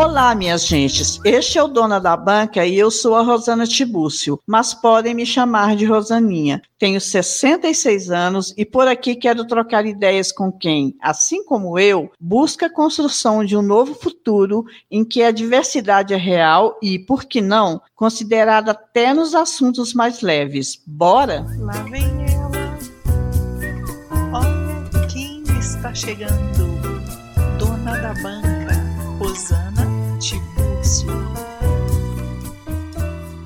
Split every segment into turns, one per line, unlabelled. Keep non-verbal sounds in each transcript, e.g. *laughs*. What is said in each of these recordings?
Olá, minhas gentes. Este é o Dona da Banca e eu sou a Rosana Tibúcio, mas podem me chamar de Rosaninha. Tenho 66 anos e por aqui quero trocar ideias com quem, assim como eu, busca a construção de um novo futuro em que a diversidade é real e, por que não, considerada até nos assuntos mais leves. Bora?
Lá vem ela. Olha quem está chegando. Dona da Banca, Rosana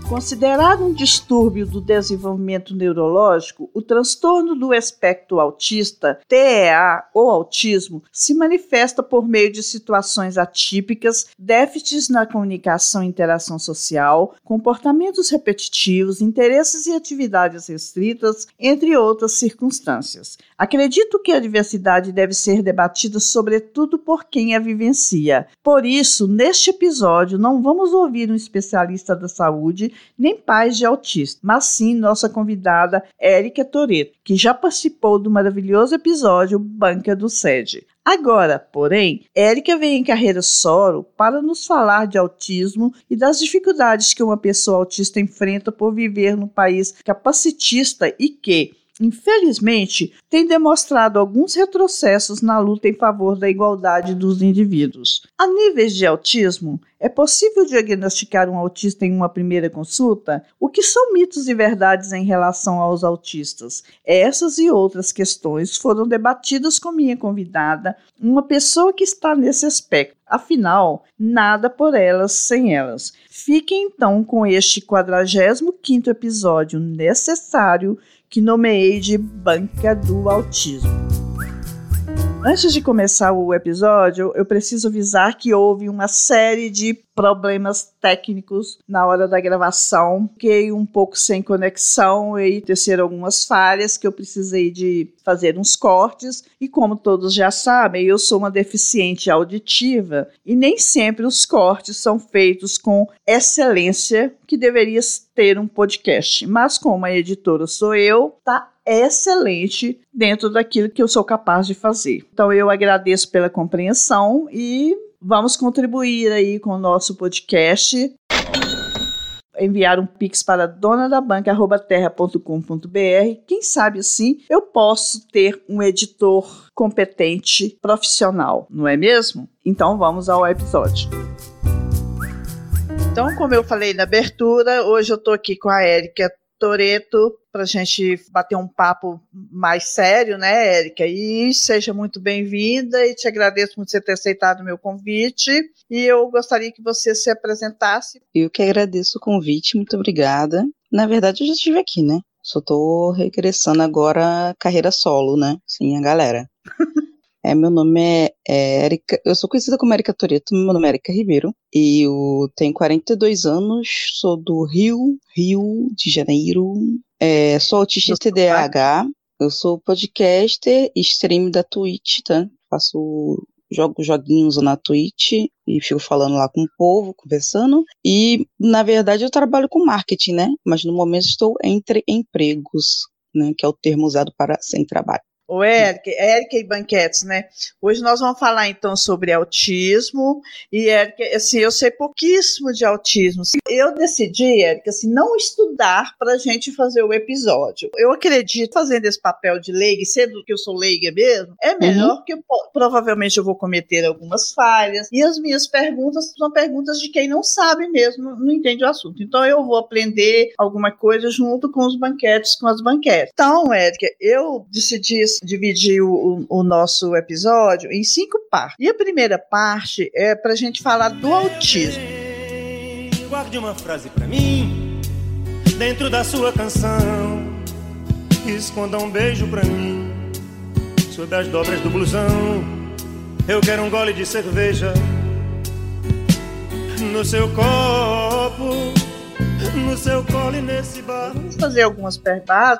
Considerado um distúrbio do desenvolvimento neurológico, o transtorno do espectro autista, TEA ou autismo, se manifesta por meio de situações atípicas, déficits na comunicação e interação social, comportamentos repetitivos, interesses e atividades restritas, entre outras circunstâncias. Acredito que a diversidade deve ser debatida sobretudo por quem a vivencia. Por isso, neste episódio, não vamos ouvir um especialista da saúde nem pais de autistas, mas sim nossa convidada Érica Toreto, que já participou do maravilhoso episódio Banca do Sede. Agora, porém, Érica vem em carreira solo para nos falar de autismo e das dificuldades que uma pessoa autista enfrenta por viver num país capacitista e que, infelizmente, tem demonstrado alguns retrocessos na luta em favor da igualdade dos indivíduos. A níveis de autismo, é possível diagnosticar um autista em uma primeira consulta? O que são mitos e verdades em relação aos autistas? Essas e outras questões foram debatidas com minha convidada, uma pessoa que está nesse aspecto. Afinal, nada por elas sem elas. Fiquem então com este 45º episódio necessário que nomeei de Banca do Autismo. Antes de começar o episódio, eu preciso avisar que houve uma série de problemas técnicos na hora da gravação. Fiquei um pouco sem conexão e terceiro algumas falhas que eu precisei de fazer uns cortes. E como todos já sabem, eu sou uma deficiente auditiva e nem sempre os cortes são feitos com excelência que deveria ter um podcast. Mas como a editora sou eu, tá excelente dentro daquilo que eu sou capaz de fazer. Então eu agradeço pela compreensão e Vamos contribuir aí com o nosso podcast. Enviar um pix para donadabanca.terra.com.br. Quem sabe assim eu posso ter um editor competente, profissional, não é mesmo? Então vamos ao episódio. Então, como eu falei na abertura, hoje eu estou aqui com a Érica Toreto para a gente bater um papo mais sério, né, Érica? E seja muito bem-vinda e te agradeço muito por você ter aceitado o meu convite. E eu gostaria que você se apresentasse.
Eu que agradeço o convite, muito obrigada. Na verdade, eu já estive aqui, né? Só estou regressando agora carreira solo, né? Sim, a galera. *laughs* É, meu nome é, é Erika, eu sou conhecida como Erika Toreto, meu nome é Erika Ribeiro, e eu tenho 42 anos, sou do Rio, Rio de Janeiro, é, sou autista TDAH, eu sou podcaster e stream da Twitch, tá? Faço jogo joguinhos na Twitch e fico falando lá com o povo, conversando. E, na verdade, eu trabalho com marketing, né? Mas no momento estou entre empregos, né? Que é o termo usado para sem trabalho.
O Érica, Érica e Banquetes, né? Hoje nós vamos falar então sobre autismo e Érica, assim, eu sei pouquíssimo de autismo. Eu decidi, Érica, assim, não estudar para a gente fazer o episódio. Eu acredito, fazendo esse papel de leiga, sendo que eu sou leiga mesmo, é melhor uhum. que eu, provavelmente eu vou cometer algumas falhas e as minhas perguntas são perguntas de quem não sabe mesmo, não entende o assunto. Então eu vou aprender alguma coisa junto com os banquetes, com as banquetes. Então, Érica, eu decidi dividir o, o, nosso episódio em cinco partes. E a primeira parte é para a gente falar do autismo.
Guarde uma frase para mim dentro da sua canção. Esconda um beijo para mim sob as dobras do blusão. Eu quero um gole de cerveja no seu copo no seu colo e nesse bar.
Vamos fazer algumas perguntas.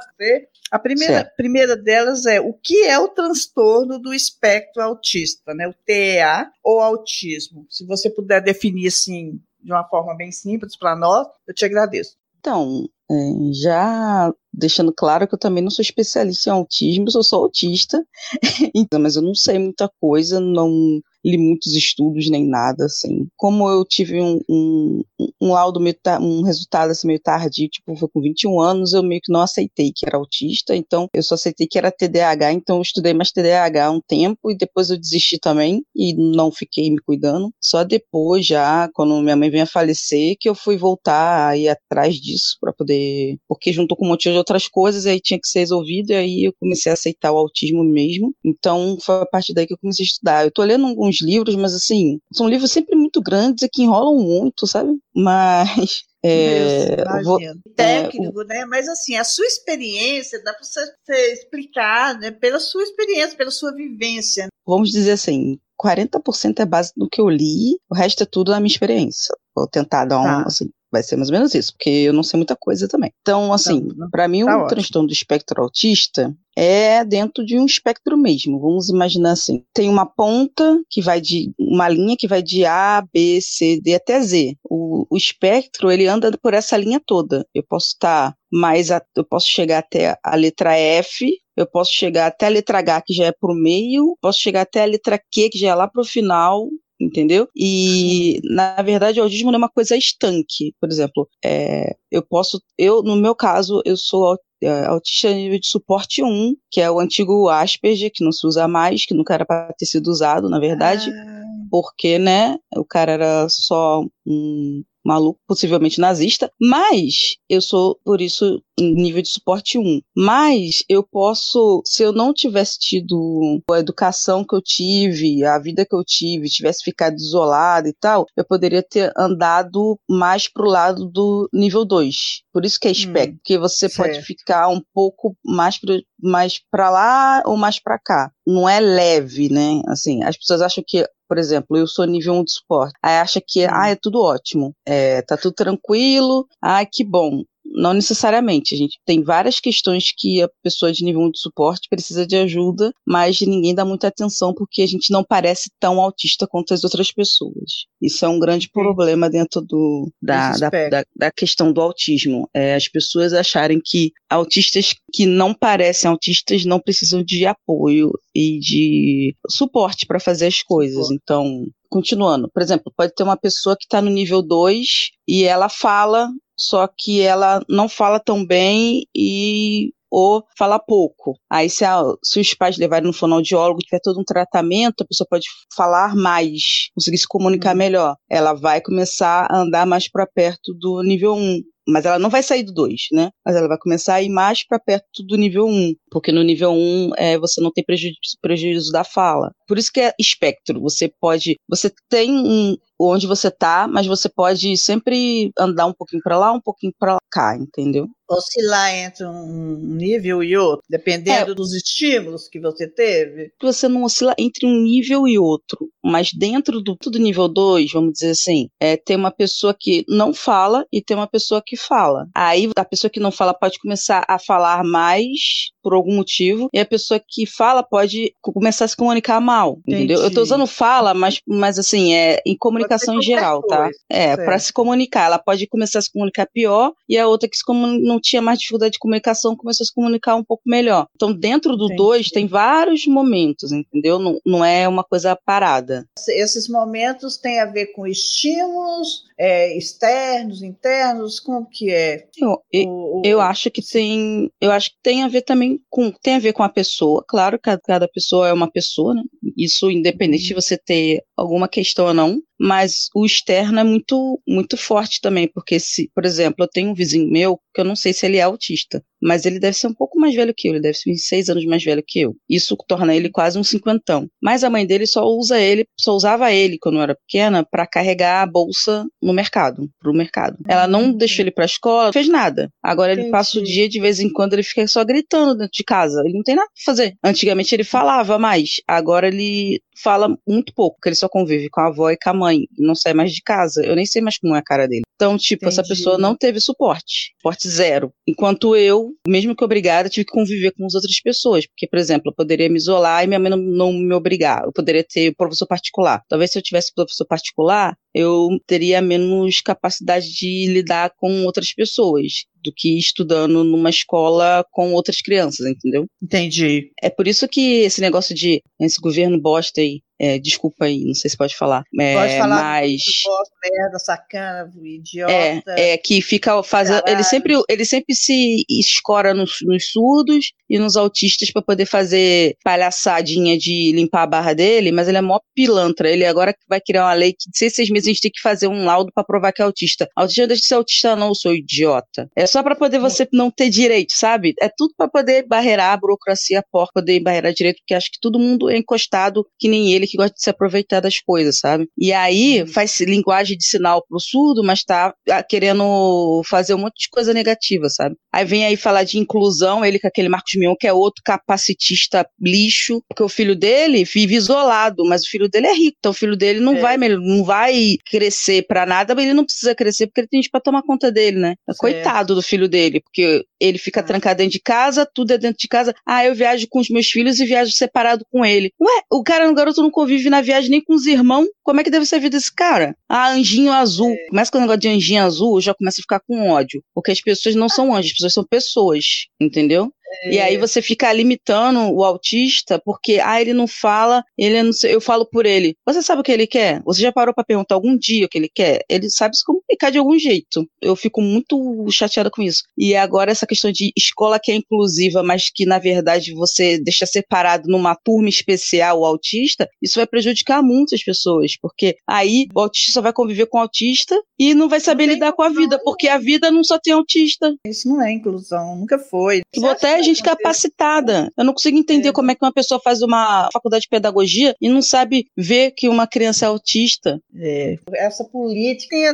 A primeira, primeira delas é o que é o transtorno do espectro autista, né? O TEA ou autismo. Se você puder definir assim de uma forma bem simples para nós, eu te agradeço.
Então, é, já deixando claro que eu também não sou especialista em autismo, eu sou autista, *laughs* então, mas eu não sei muita coisa, não li muitos estudos nem nada, assim. Como eu tive um, um, um laudo meio, um resultado assim meio tardio, tipo, foi com 21 anos, eu meio que não aceitei que era autista, então eu só aceitei que era TDAH, então eu estudei mais TDAH um tempo e depois eu desisti também e não fiquei me cuidando. Só depois já, quando minha mãe veio a falecer, que eu fui voltar a ir atrás disso para poder, porque juntou com um monte de outras coisas, aí tinha que ser resolvido e aí eu comecei a aceitar o autismo mesmo. Então foi a partir daí que eu comecei a estudar. Eu tô lendo alguns livros, mas assim, são livros sempre muito grandes e que enrolam muito, sabe? Mas *laughs*
é, vou, técnico, é, né? Mas assim, a sua experiência dá para você, explicar, né? Pela sua experiência, pela sua vivência.
Vamos dizer assim, 40% é base do que eu li, o resto é tudo da minha experiência. Vou tentar dar um, tá. assim, vai ser mais ou menos isso, porque eu não sei muita coisa também. Então, assim, para mim, tá o ótimo. transtorno do espectro autista é dentro de um espectro mesmo. Vamos imaginar assim: tem uma ponta que vai de uma linha que vai de A, B, C, D até Z. O, o espectro ele anda por essa linha toda. Eu posso estar mais, a, eu posso chegar até a letra F, eu posso chegar até a letra H, que já é por meio, posso chegar até a letra Q, que já é lá pro final, entendeu? E na verdade o autismo não é uma coisa estanque. Por exemplo, é, eu posso, eu no meu caso eu sou é, autista nível de suporte 1, que é o antigo Asperger, que não se usa mais, que nunca era para ter sido usado, na verdade, ah. porque, né, o cara era só um maluco, possivelmente nazista, mas eu sou, por isso, em nível de suporte 1. Mas eu posso, se eu não tivesse tido a educação que eu tive, a vida que eu tive, tivesse ficado isolado e tal, eu poderia ter andado mais pro lado do nível 2. Por isso que é espectro, hum, porque você certo. pode ficar um pouco mais pro, mais para lá ou mais para cá. Não é leve, né? Assim, as pessoas acham que por exemplo, eu sou nível 1 de suporte. Aí acha que, ah, é tudo ótimo, é, tá tudo tranquilo, ah, que bom não necessariamente. A gente tem várias questões que a pessoa de nível 1 de suporte precisa de ajuda, mas ninguém dá muita atenção porque a gente não parece tão autista quanto as outras pessoas. Isso é um grande problema dentro do, da, da, da, da, questão do autismo. É, as pessoas acharem que autistas que não parecem autistas não precisam de apoio e de suporte para fazer as coisas. Então, continuando, por exemplo, pode ter uma pessoa que está no nível 2 e ela fala só que ela não fala tão bem e ou fala pouco. Aí, se, a, se os pais levarem no fonoaudiólogo, tiver todo um tratamento, a pessoa pode falar mais, conseguir se comunicar uhum. melhor. Ela vai começar a andar mais para perto do nível 1 mas ela não vai sair do 2, né? Mas ela vai começar a ir mais para perto do nível 1, um, porque no nível 1 um, é, você não tem prejuízo, prejuízo da fala. Por isso que é espectro. Você pode, você tem um, onde você tá, mas você pode sempre andar um pouquinho para lá, um pouquinho para cá, entendeu?
Oscilar entre um nível e outro, dependendo é, dos estímulos que você teve.
Você não oscila entre um nível e outro, mas dentro do nível 2, vamos dizer assim, é, tem uma pessoa que não fala e tem uma pessoa que fala. Aí a pessoa que não fala pode começar a falar mais por algum motivo, e a pessoa que fala pode começar a se comunicar mal, Entendi. entendeu? Eu tô usando fala, mas, mas assim, é em comunicação em geral, tá? coisa. É, para se comunicar. Ela pode começar a se comunicar pior, e a outra que não tinha mais dificuldade de comunicação começou a se comunicar um pouco melhor. Então, dentro do Entendi. dois, tem vários momentos, entendeu? Não, não é uma coisa parada.
Esses momentos têm a ver com estímulos é, externos, internos, como que é?
Eu, o, eu acho que tem, eu acho que tem a ver também com, tem a ver com a pessoa, claro, cada, cada pessoa é uma pessoa, né? Isso independente uhum. de você ter alguma questão ou não, mas o externo é muito muito forte também, porque se, por exemplo, eu tenho um vizinho meu que eu não sei se ele é autista, mas ele deve ser um pouco mais velho que eu, ele deve ser uns seis anos mais velho que eu. Isso torna ele quase um cinquentão. Mas a mãe dele só usa ele, só usava ele quando eu era pequena para carregar a bolsa no mercado, pro mercado. Ela não uhum. deixou ele pra escola, fez nada. Agora ele Entendi. passa o dia de vez em quando ele fica só gritando dentro de casa. Ele não tem nada pra fazer. Antigamente ele falava mais, agora ele fala muito pouco, porque ele só convive com a avó e com a mãe, não sai mais de casa. Eu nem sei mais como é a cara dele. Então, tipo, Entendi. essa pessoa não teve suporte, suporte zero. Enquanto eu, mesmo que obrigada, tive que conviver com as outras pessoas. Porque, por exemplo, eu poderia me isolar e minha mãe não, não me obrigar. Eu poderia ter professor particular. Talvez se eu tivesse professor particular, eu teria menos capacidade de lidar com outras pessoas do que estudando numa escola com outras crianças, entendeu?
Entendi.
É por isso que esse negócio de esse governo bosta aí É, desculpa aí, não sei se pode falar. É,
Pode falar
mas.
Gosto, merda, sacana, idiota.
É, é, que fica fazendo. Ele sempre, ele sempre se escora nos, nos surdos e nos autistas pra poder fazer palhaçadinha de limpar a barra dele, mas ele é mó pilantra. Ele agora vai criar uma lei que de seis, seis meses a gente tem que fazer um laudo pra provar que é autista. Autista não deixa de ser autista, não, eu sou idiota. É só pra poder você não ter direito, sabe? É tudo pra poder barreirar a burocracia porca, poder barreirar direito, porque acho que todo mundo é encostado que nem ele, que gosta de se aproveitar das coisas, sabe? E aí faz linguagem de sinal pro surdo, mas tá ah, querendo fazer um monte de coisa negativa, sabe? Aí vem aí falar de inclusão, ele com aquele Marcos Mion, que é outro capacitista lixo, porque o filho dele vive isolado, mas o filho dele é rico, então o filho dele não
É.
vai não vai crescer pra nada, mas ele não precisa crescer porque ele tem gente pra tomar conta dele, né? Coitado do filho dele, porque ele fica
Ah.
trancado dentro de casa, tudo é dentro de casa. Ah, eu viajo com os meus filhos e viajo separado com ele. Ué, o cara, o garoto não convive na viagem nem com os irmãos. Como é que deve ser a vida desse cara? Ah, anjinho azul.
É.
Começa com o negócio de anjinho azul, eu já começa a ficar com ódio. Porque as pessoas não são anjos, as pessoas são pessoas, entendeu? E aí você fica limitando o autista porque, ah, ele não fala, ele não sei, eu falo por ele. Você sabe o que ele quer? Você já parou pra perguntar algum dia o que ele quer? Ele sabe se comunicar de algum jeito. Eu fico muito chateada com isso. E agora essa questão de escola que é inclusiva, mas que na verdade você deixa separado numa turma especial o autista, isso vai prejudicar muitas pessoas, porque aí o autista só vai conviver com o autista e não vai saber
tem
lidar com a vida, porque a vida não só tem autista.
Isso não é inclusão, nunca foi.
Vou até gente capacitada. Eu não consigo entender
É.
como é que uma pessoa faz uma faculdade de pedagogia e não sabe ver que uma criança é autista.
É, essa política. é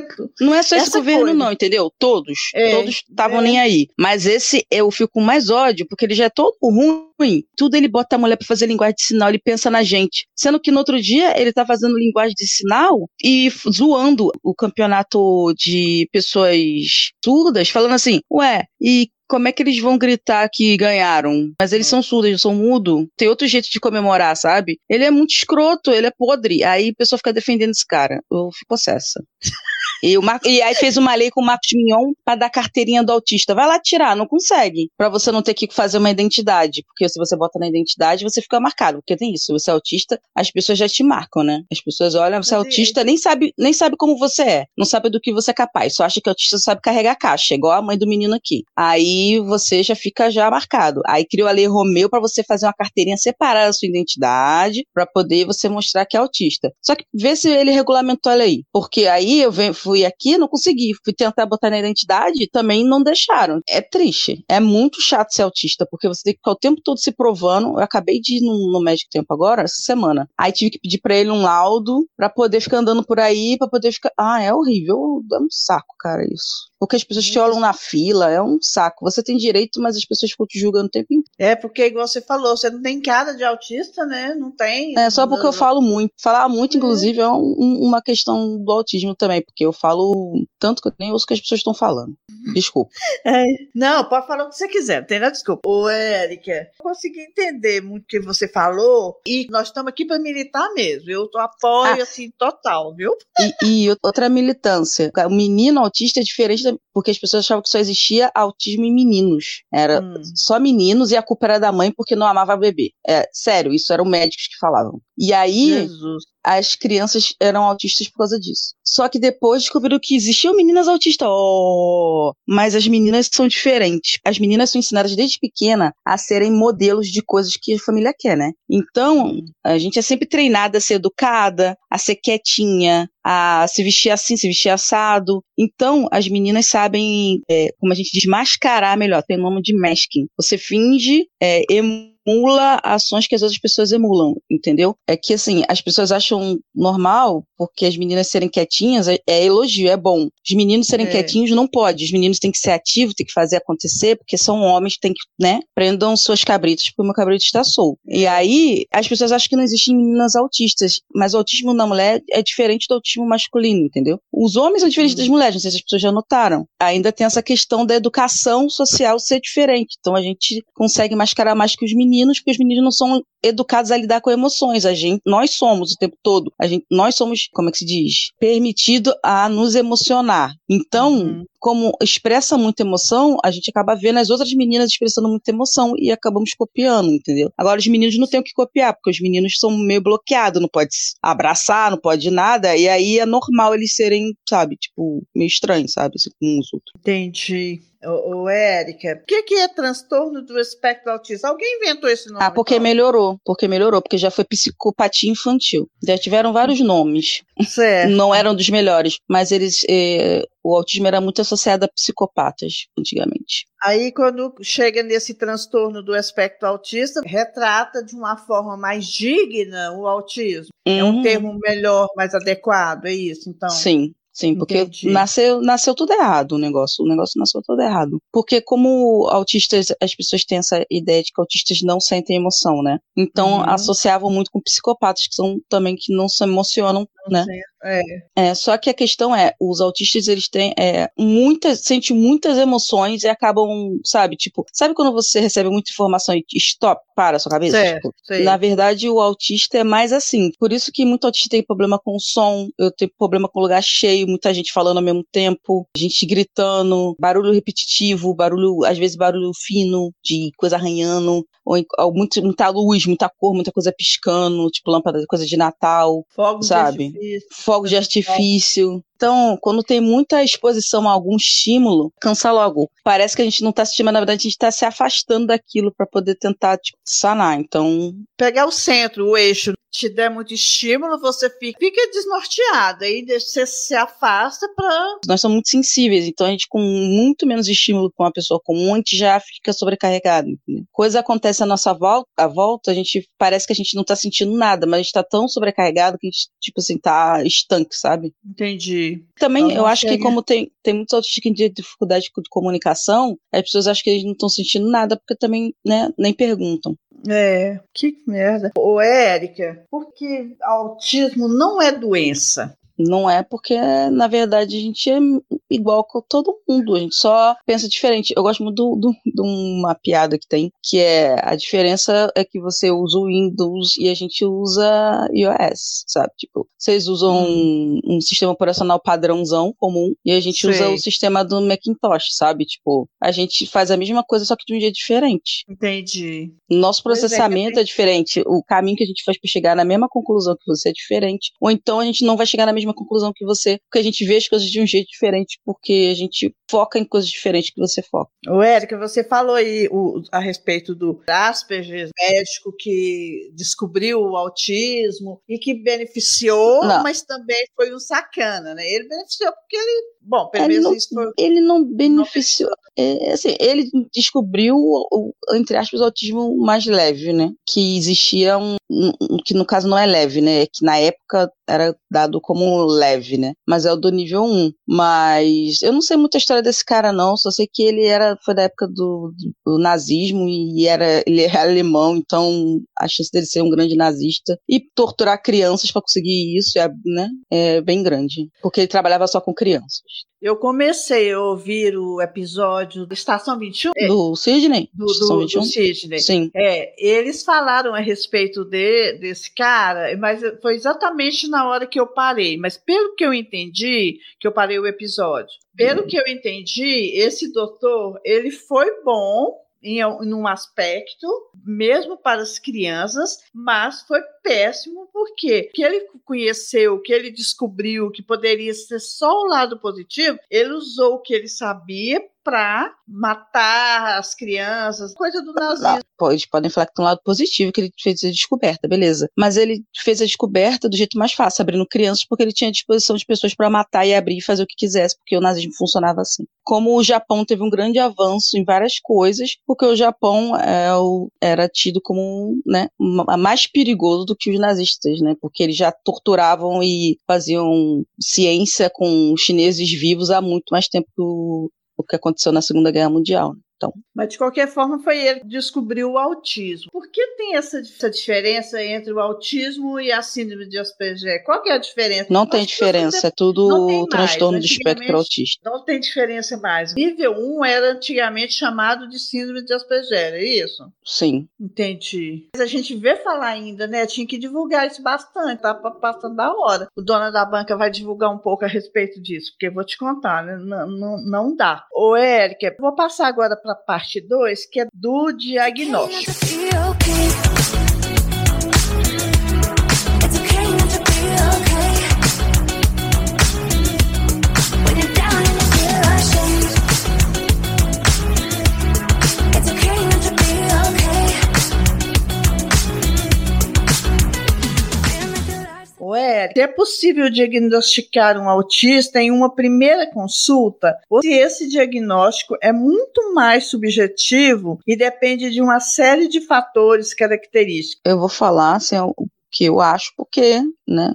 Não é só esse governo,
coisa.
não, entendeu? Todos.
É,
todos estavam
é.
nem aí. Mas esse eu fico com mais ódio, porque ele já é todo ruim. Tudo ele bota a mulher pra fazer linguagem de sinal, ele pensa na gente. Sendo que no outro dia ele tá fazendo linguagem de sinal e zoando o campeonato de pessoas surdas, falando assim, ué, e como é que eles vão gritar que ganharam? Mas eles são surdos, eles são mudos. Tem outro jeito de comemorar, sabe? Ele é muito escroto, ele é podre. Aí a pessoa fica defendendo esse cara. Eu fico possessa. E, o Mar... e aí fez uma lei com o Marcos Mignon pra dar carteirinha do autista. Vai lá tirar, não consegue. Pra você não ter que fazer uma identidade. Porque se você bota na identidade, você fica marcado. Porque tem isso, você é autista, as pessoas já te marcam, né? As pessoas olham, você é autista, nem sabe, nem sabe como você é. Não sabe do que você é capaz. Só acha que autista sabe carregar caixa, igual a mãe do menino aqui. Aí você já fica já marcado. Aí criou a lei Romeu pra você fazer uma carteirinha separada da sua identidade, pra poder você mostrar que é autista. Só que vê se ele regulamentou a lei. Porque aí eu ven- fui aqui, não consegui. Fui tentar botar na identidade, também não deixaram. É triste. É muito chato ser autista, porque você tem que ficar o tempo todo se provando. Eu acabei de ir no, no médico tempo agora, essa semana. Aí tive que pedir pra ele um laudo pra poder ficar andando por aí, pra poder ficar. Ah, é horrível. É um saco, cara, isso. Porque as pessoas te olham na fila, é um saco. Você tem direito, mas as pessoas ficam te julgando o tempo inteiro.
É, porque, igual você falou, você não tem cara de autista, né? Não tem.
É só porque eu falo muito. Falar muito, inclusive, é um- um- uma questão do autismo também, porque eu falo tanto que eu nem ouço o que as pessoas estão falando. Desculpa.
É. Não, pode falar o que você quiser, não tem nada desculpa. Ô, Érica, eu consegui entender muito o que você falou e nós estamos aqui para militar mesmo. Eu apoio,
Ah.
assim, total, viu?
E, e outra militância. O menino autista é diferente, da- porque as pessoas achavam que só existia autismo em meninos. Era
Hum.
só meninos e a culpa era da mãe porque não amava bebê. É, sério, isso eram médicos que falavam. E aí,
Jesus.
as crianças eram autistas por causa disso. Só que depois descobriram que existiam meninas autistas. Oh, mas as meninas são diferentes. As meninas são ensinadas desde pequena a serem modelos de coisas que a família quer, né? Então, a gente é sempre treinada a ser educada, a ser quietinha, a se vestir assim, se vestir assado. Então, as meninas sabem, é, como a gente diz, mascarar melhor. Tem o nome de masking. Você finge, é, emula ações que as outras pessoas emulam, entendeu? É que, assim, as pessoas acham normal, porque as meninas serem quietinhas é, é elogio, é bom. Os meninos serem
É.
quietinhos não pode. Os meninos têm que ser ativos, têm que fazer acontecer, porque são homens, têm que, né? Prendam suas cabritas, porque o meu cabrito está solto. E aí, as pessoas acham que não existem meninas autistas, mas o autismo na mulher é diferente do autismo masculino, entendeu? Os homens são diferentes das mulheres, não sei se as pessoas já notaram. Ainda tem essa questão da educação social ser diferente. Então a gente consegue mascarar mais que os meninos, porque os meninos não são educados a lidar com emoções. A gente, nós somos o tempo todo. A gente, nós somos como é que se diz? Permitido a nos emocionar. Então, uhum. como expressa muita emoção, a gente acaba vendo as outras meninas expressando muita emoção e acabamos copiando, entendeu? Agora, os meninos não têm o que copiar, porque os meninos são meio bloqueados, não pode abraçar, não pode nada, e aí é normal eles serem, sabe, tipo, meio estranhos, sabe, assim, com os outros.
Entendi. Ô, ô Érica, o que, que é transtorno do espectro autista? Alguém inventou esse nome?
Ah, porque então? melhorou. Porque melhorou, porque já foi psicopatia infantil. Já tiveram vários nomes.
Certo.
Não eram dos melhores, mas eles. Eh, o autismo era muito associado a psicopatas antigamente.
Aí, quando chega nesse transtorno do espectro autista, retrata de uma forma mais digna o autismo. Uhum. É um uhum. termo melhor, mais adequado, é isso, então?
Sim, Sim, porque nasceu, nasceu tudo errado o negócio. O negócio nasceu tudo errado. Porque como autistas, as pessoas têm essa ideia de que autistas não sentem emoção, né? Então uhum. associavam muito com psicopatas, que são também que não se emocionam, não né? Sei.
É.
é. Só que a questão é, os autistas, eles têm é, muitas, sentem muitas emoções e acabam, sabe, tipo, sabe quando você recebe muita informação e stop, para a sua cabeça?
Certo,
tipo, na verdade, o autista é mais assim. Por isso que muito autista tem problema com o som, eu tenho problema com lugar cheio, muita gente falando ao mesmo tempo, gente gritando, barulho repetitivo, barulho, às vezes barulho fino, de coisa arranhando, ou, ou muito, muita luz, muita cor, muita coisa piscando, tipo lâmpada, coisa de Natal,
Fogos
sabe?
De
fogos de artifício. Então, quando tem muita exposição a algum estímulo, cansa logo. Parece que a gente não está assistindo, mas na verdade a gente está se afastando daquilo para poder tentar tipo, sanar. Então.
Pegar o centro, o eixo, te der muito estímulo, você fica, fica desnorteado. Aí você se afasta para.
Nós somos muito sensíveis, então a gente, com muito menos estímulo com uma pessoa comum, a gente já fica sobrecarregado. Coisa acontece à nossa volta, à volta, a gente parece que a gente não está sentindo nada, mas a gente está tão sobrecarregado que a gente, tipo assim, tá estanque, sabe?
Entendi.
Também, então, eu acho que como tem, tem muitos autistas que têm dificuldade de comunicação, as pessoas acham que eles não estão sentindo nada porque também, né, nem perguntam.
É, que merda. Ô, Érica, porque autismo não é doença.
Não é porque, na verdade, a gente é igual com todo mundo, a gente só pensa diferente. Eu gosto muito de uma piada que tem, que é a diferença é que você usa o Windows e a gente usa iOS, sabe? Tipo, vocês usam hum. um, um, sistema operacional padrãozão comum e a gente Sei. usa o sistema do Macintosh, sabe? Tipo, a gente faz a mesma coisa, só que de um jeito diferente.
Entendi.
Nosso é, processamento é, é diferente, o caminho que a gente faz para chegar na mesma conclusão que você é diferente, ou então a gente não vai chegar na mesma conclusão que você, porque a gente vê as coisas de um jeito diferente, porque a gente foca em coisas diferentes que você foca.
O Érica, você falou aí o, a respeito do Asperger, médico que descobriu o autismo e que beneficiou, não. mas também foi um sacana, né? Ele beneficiou porque ele, bom, pelo menos isso foi...
Ele não beneficiou, é, assim, ele descobriu, entre aspas, o autismo mais leve, né? Que existia um, um, que no caso não é leve, né? Que na época era dado como leve, né? Mas é o do nível 1. Mas eu não sei muita história desse cara, não. Só sei que ele era, foi da época do, do nazismo e era, ele é *laughs* alemão, então a chance dele ser um grande nazista e torturar crianças para conseguir isso é, né, é bem grande. Porque ele trabalhava só com crianças.
Eu comecei a ouvir o episódio da Estação 21.
É, do Sidney?
Do, do, do Sidney.
Sim.
É, eles falaram a respeito de, desse cara, mas foi exatamente na hora que eu parei. Mas pelo que eu entendi, que eu parei o episódio, pelo hum. que eu entendi, esse doutor, ele foi bom em, em um aspecto, mesmo para as crianças, mas foi péssimo porque que ele conheceu, que ele descobriu que poderia ser só o lado positivo, ele usou o que ele sabia para matar as crianças, coisa do nazismo.
Pode, podem falar que tem um lado positivo, que ele fez a descoberta, beleza. Mas ele fez a descoberta do jeito mais fácil, abrindo crianças, porque ele tinha disposição de pessoas para matar e abrir e fazer o que quisesse, porque o nazismo funcionava assim. Como o Japão teve um grande avanço em várias coisas, porque o Japão é o, era tido como né, mais perigoso do que os nazistas, né? Porque eles já torturavam e faziam ciência com chineses vivos há muito mais tempo do, que aconteceu na Segunda Guerra Mundial. Então.
Mas de qualquer forma foi ele que descobriu o autismo. Por que tem essa, essa diferença entre o autismo e a síndrome de Asperger? Qual que é a diferença?
Não tem diferença, é tudo transtorno do espectro autista.
Não tem diferença mais. Nível 1 era antigamente chamado de síndrome de Asperger, é isso?
Sim.
Entendi. Mas a gente vê falar ainda, né? Tinha que divulgar isso bastante, tá passando da hora. O dono da banca vai divulgar um pouco a respeito disso, porque eu vou te contar, né? Não, não, não dá. Ô, Érica, vou passar agora para parte 2, que é do diagnóstico. É, é possível diagnosticar um autista em uma primeira consulta, ou se esse diagnóstico é muito mais subjetivo e depende de uma série de fatores característicos.
Eu vou falar assim, o que eu acho, porque, né,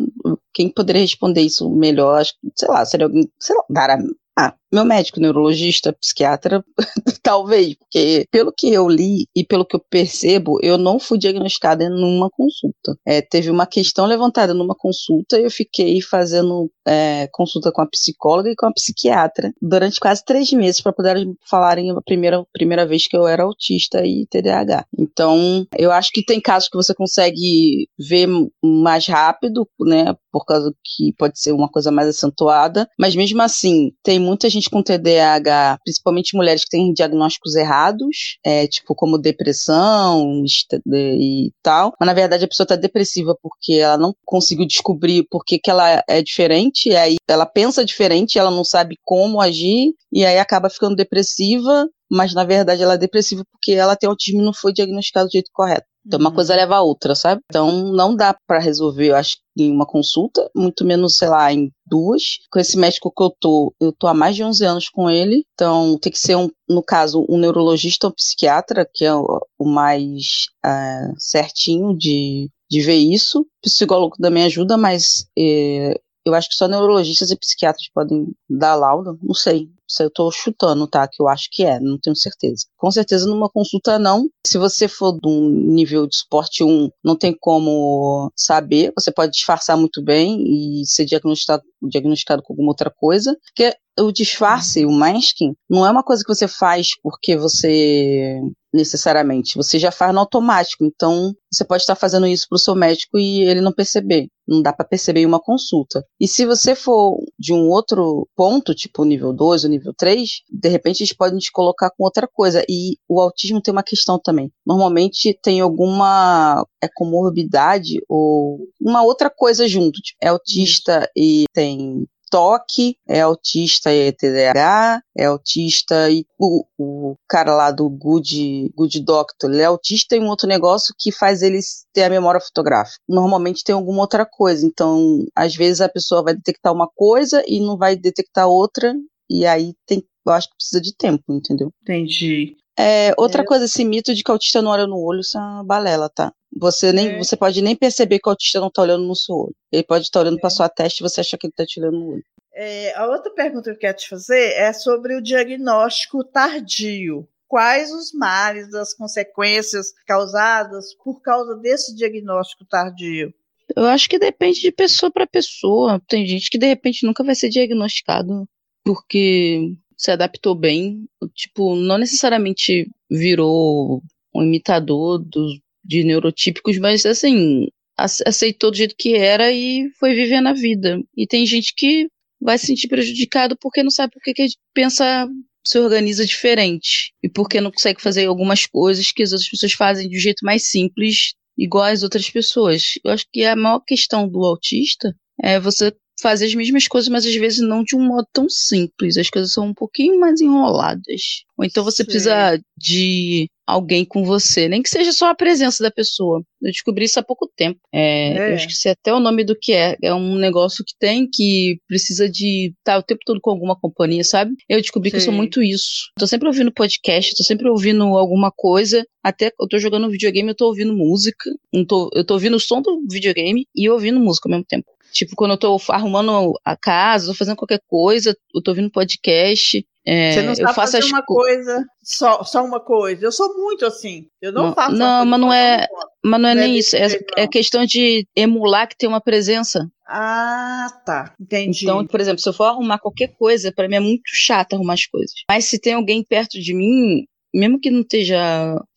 quem poderia responder isso melhor, sei lá, seria alguém, sei lá, Dara, ah, meu médico neurologista, psiquiatra, *laughs* talvez, porque pelo que eu li e pelo que eu percebo, eu não fui diagnosticada numa consulta. É, teve uma questão levantada numa consulta e eu fiquei fazendo é, consulta com a psicóloga e com a psiquiatra durante quase três meses para poder falarem a primeira, primeira vez que eu era autista e TDAH. Então, eu acho que tem casos que você consegue ver mais rápido, né, por causa que pode ser uma coisa mais acentuada, mas mesmo assim, tem muita gente com TDAH, principalmente mulheres que têm diagnósticos errados, é, tipo como depressão e tal, mas na verdade a pessoa está depressiva porque ela não conseguiu descobrir por que, que ela é diferente, e aí ela pensa diferente, ela não sabe como agir, e aí acaba ficando depressiva, mas na verdade ela é depressiva porque ela tem autismo e não foi diagnosticado do jeito correto. Então, uma coisa uhum. leva a outra, sabe? Então, não dá para resolver, eu acho, em uma consulta, muito menos, sei lá, em duas. Com esse médico que eu tô, eu tô há mais de 11 anos com ele, então tem que ser, um, no caso, um neurologista ou um psiquiatra, que é o, o mais uh, certinho de, de ver isso. O psicólogo também ajuda, mas é, eu acho que só neurologistas e psiquiatras podem dar laudo, não sei. Isso eu tô chutando, tá? Que eu acho que é, não tenho certeza. Com certeza numa consulta não. Se você for de um nível de esporte 1, não tem como saber. Você pode disfarçar muito bem e ser diagnosticado, diagnosticado com alguma outra coisa. Porque o disfarce, o masking, não é uma coisa que você faz porque você necessariamente. Você já faz no automático. Então, você pode estar fazendo isso para o seu médico e ele não perceber. Não dá para perceber em uma consulta. E se você for de um outro ponto, tipo nível 2 ou nível 3, de repente eles podem te colocar com outra coisa. E o autismo tem uma questão também. Normalmente tem alguma é comorbidade ou uma outra coisa junto. Tipo, é autista e tem toque, é autista e é TDAH, é autista e o, o cara lá do Good, Good Doctor, ele é autista e um outro negócio que faz ele ter a memória fotográfica. Normalmente tem alguma outra coisa, então às vezes a pessoa vai detectar uma coisa e não vai detectar outra, e aí tem, eu acho que precisa de tempo, entendeu?
Entendi.
É, outra é. coisa, esse mito de que o autista não olha no olho, isso é uma balela, tá? Você, nem, é. você pode nem perceber que o autista não tá olhando no seu olho. Ele pode estar tá olhando é. para sua testa e você acha que ele tá te olhando no olho.
É, a outra pergunta que eu quero te fazer é sobre o diagnóstico tardio. Quais os males, as consequências causadas por causa desse diagnóstico tardio?
Eu acho que depende de pessoa para pessoa. Tem gente que de repente nunca vai ser diagnosticado porque se adaptou bem, tipo, não necessariamente virou um imitador dos, de neurotípicos, mas assim, aceitou do jeito que era e foi vivendo a vida. E tem gente que vai se sentir prejudicado porque não sabe por que, que pensa, se organiza diferente. E porque não consegue fazer algumas coisas que as outras pessoas fazem de um jeito mais simples, igual as outras pessoas. Eu acho que a maior questão do autista é você fazer as mesmas coisas, mas às vezes não de um modo tão simples. As coisas são um pouquinho mais enroladas. Ou então você Sim. precisa de alguém com você, nem que seja só a presença da pessoa. Eu descobri isso há pouco tempo. É, é. Eu esqueci até o nome do que é. É um negócio que tem que precisa de estar tá o tempo todo com alguma companhia, sabe? Eu descobri Sim. que eu sou muito isso. Tô sempre ouvindo podcast, tô sempre ouvindo alguma coisa. Até eu tô jogando videogame, eu tô ouvindo música. Tô, eu tô ouvindo o som do videogame e ouvindo música ao mesmo tempo. Tipo, quando eu tô arrumando a casa, tô fazendo qualquer coisa, eu tô ouvindo podcast. É,
Você não
eu
sabe
faço
fazer uma
co-
coisa, só, só uma coisa. Eu sou muito assim. Eu não,
Não,
faço.
não, mas não é-. Mas não é
Não é
nem isso, é, é questão de emular que tem uma presença.
Ah, tá. Entendi.
Então, por exemplo, se eu for arrumar qualquer coisa, pra mim é muito chato arrumar as coisas. Mas se tem alguém perto de mim, mesmo que não esteja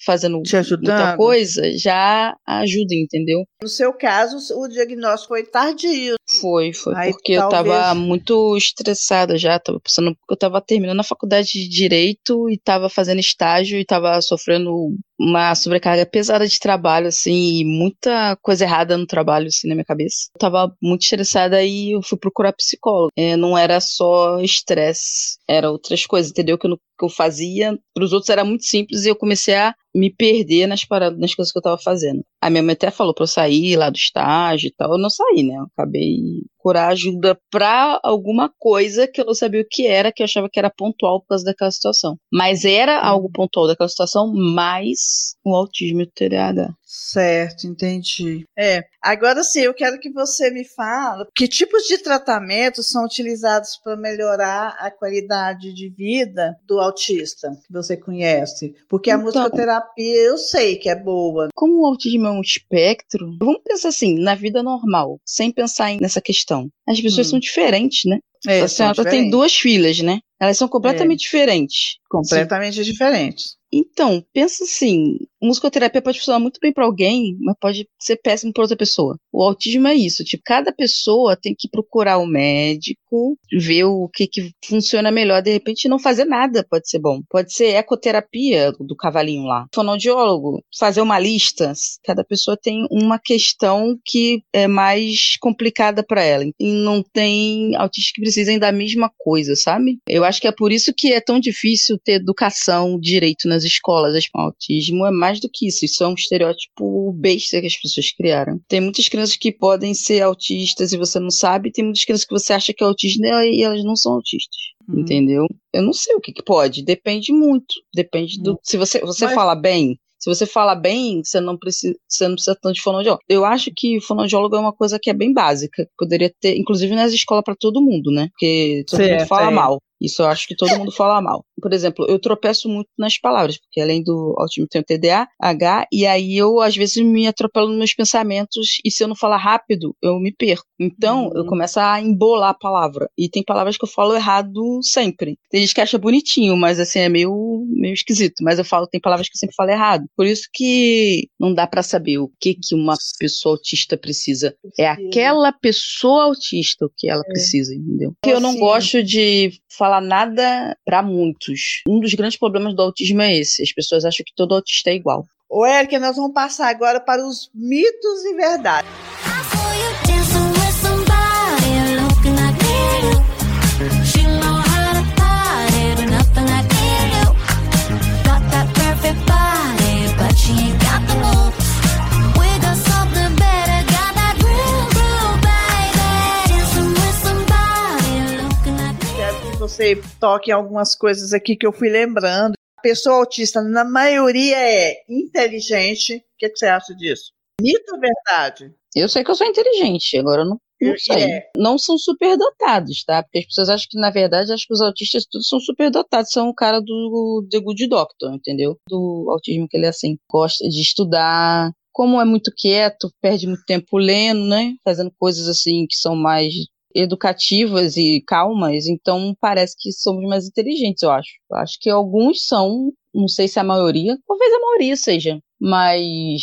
fazendo muita coisa, já ajuda, entendeu?
No seu caso, o diagnóstico foi tardio.
Foi, foi
Aí,
porque eu tava
talvez-
muito estressada já, tava passando, eu tava terminando a faculdade de direito e tava fazendo estágio e tava sofrendo uma sobrecarga pesada de trabalho, assim, e muita coisa errada no trabalho, assim, na minha cabeça. Eu tava muito estressada e eu fui procurar psicólogo. É, não era só estresse, era outras coisas, entendeu? Que eu, que eu fazia, pros outros era muito simples e eu comecei a me perder nas paradas, nas coisas que eu tava fazendo. A minha mãe até falou pra eu sair lá do estágio e tal. Eu não saí, né? Eu acabei procurar ajuda pra alguma coisa que eu não sabia o que era, que eu achava que era pontual por causa daquela situação. Mas era algo pontual daquela situação, mais o autismo e o TDAH.
Certo, entendi. É. Agora sim, eu quero que você me fale que tipos de tratamentos são utilizados para melhorar a qualidade de vida do autista que você conhece. Porque a
Então-
musicoterapia eu sei que é boa.
Como o autismo é um espectro, vamos pensar assim, na vida normal, sem pensar nessa questão. As pessoas
Hum.
são diferentes, né?
É,
a senhora tem duas filhas, né? Elas são completamente diferentes.
completamente diferentes.
Então, pensa assim, musicoterapia pode funcionar muito bem pra alguém, mas pode ser péssimo pra outra pessoa. O autismo é isso, tipo, cada pessoa tem que procurar o médico, ver o que que funciona melhor, de repente não fazer nada pode ser bom. Pode ser ecoterapia do cavalinho lá. Fonoaudiólogo, fazer uma lista, cada pessoa tem uma questão que é mais complicada pra ela. E não tem autistas que precisem da mesma coisa, sabe? Eu acho que é por isso que é tão difícil ter educação direito nas escolas. Acho que o autismo é mais do que isso. Isso é um estereótipo besta que as pessoas criaram. Tem muitas crianças que podem ser autistas e você não sabe, tem muitas crianças que você acha que é autista e elas não são autistas.
Uhum.
Entendeu? Eu não sei o que, que pode. Depende muito. Depende do. Se você, você
Mas-
fala bem. Se você fala bem, você não precisa, você não precisa tanto de fonoaudiólogo. Eu acho que fonoaudiólogo é uma coisa que é bem básica. Poderia ter, inclusive nas escolas para todo mundo, né? Porque todo mundo
Certo,
fala
é.
mal. Isso eu acho que todo mundo fala mal. Por exemplo, eu tropeço muito nas palavras, porque além do autismo tem o TDA, H, e aí eu às vezes me atropelo nos meus pensamentos, e se eu não falar rápido, eu me perco. Então,
Uhum.
eu começo a embolar a palavra. E tem palavras que eu falo errado sempre. Tem gente que acha bonitinho, mas assim, é meio, meio esquisito. Mas eu falo, tem palavras que eu sempre falo errado. Por isso que não dá pra saber o que, que uma pessoa autista precisa. É aquela pessoa autista o que ela
É.
precisa, entendeu? Porque eu não
Sim.
gosto de falar nada pra muitos. Um dos grandes problemas do autismo é esse. As pessoas acham que todo autista é igual.
Ô, Érica, nós vamos passar agora para os mitos e verdades. Você toque em algumas coisas aqui que eu fui lembrando. A pessoa autista, na maioria, é inteligente. O que, que você acha disso? Mito ou verdade?
Eu sei que eu sou inteligente, agora eu não, não sei.
é.
Não são superdotados, tá? Porque as pessoas acham que, na verdade, acho que os autistas todos são superdotados. São o cara do The Good Doctor, entendeu? Do autismo que ele é assim. Gosta de estudar. Como é muito quieto, perde muito tempo lendo, né? Fazendo coisas assim que são mais educativas e calmas, então parece que somos mais inteligentes, eu acho. Eu acho que alguns são, não sei se a maioria, talvez a maioria seja, mas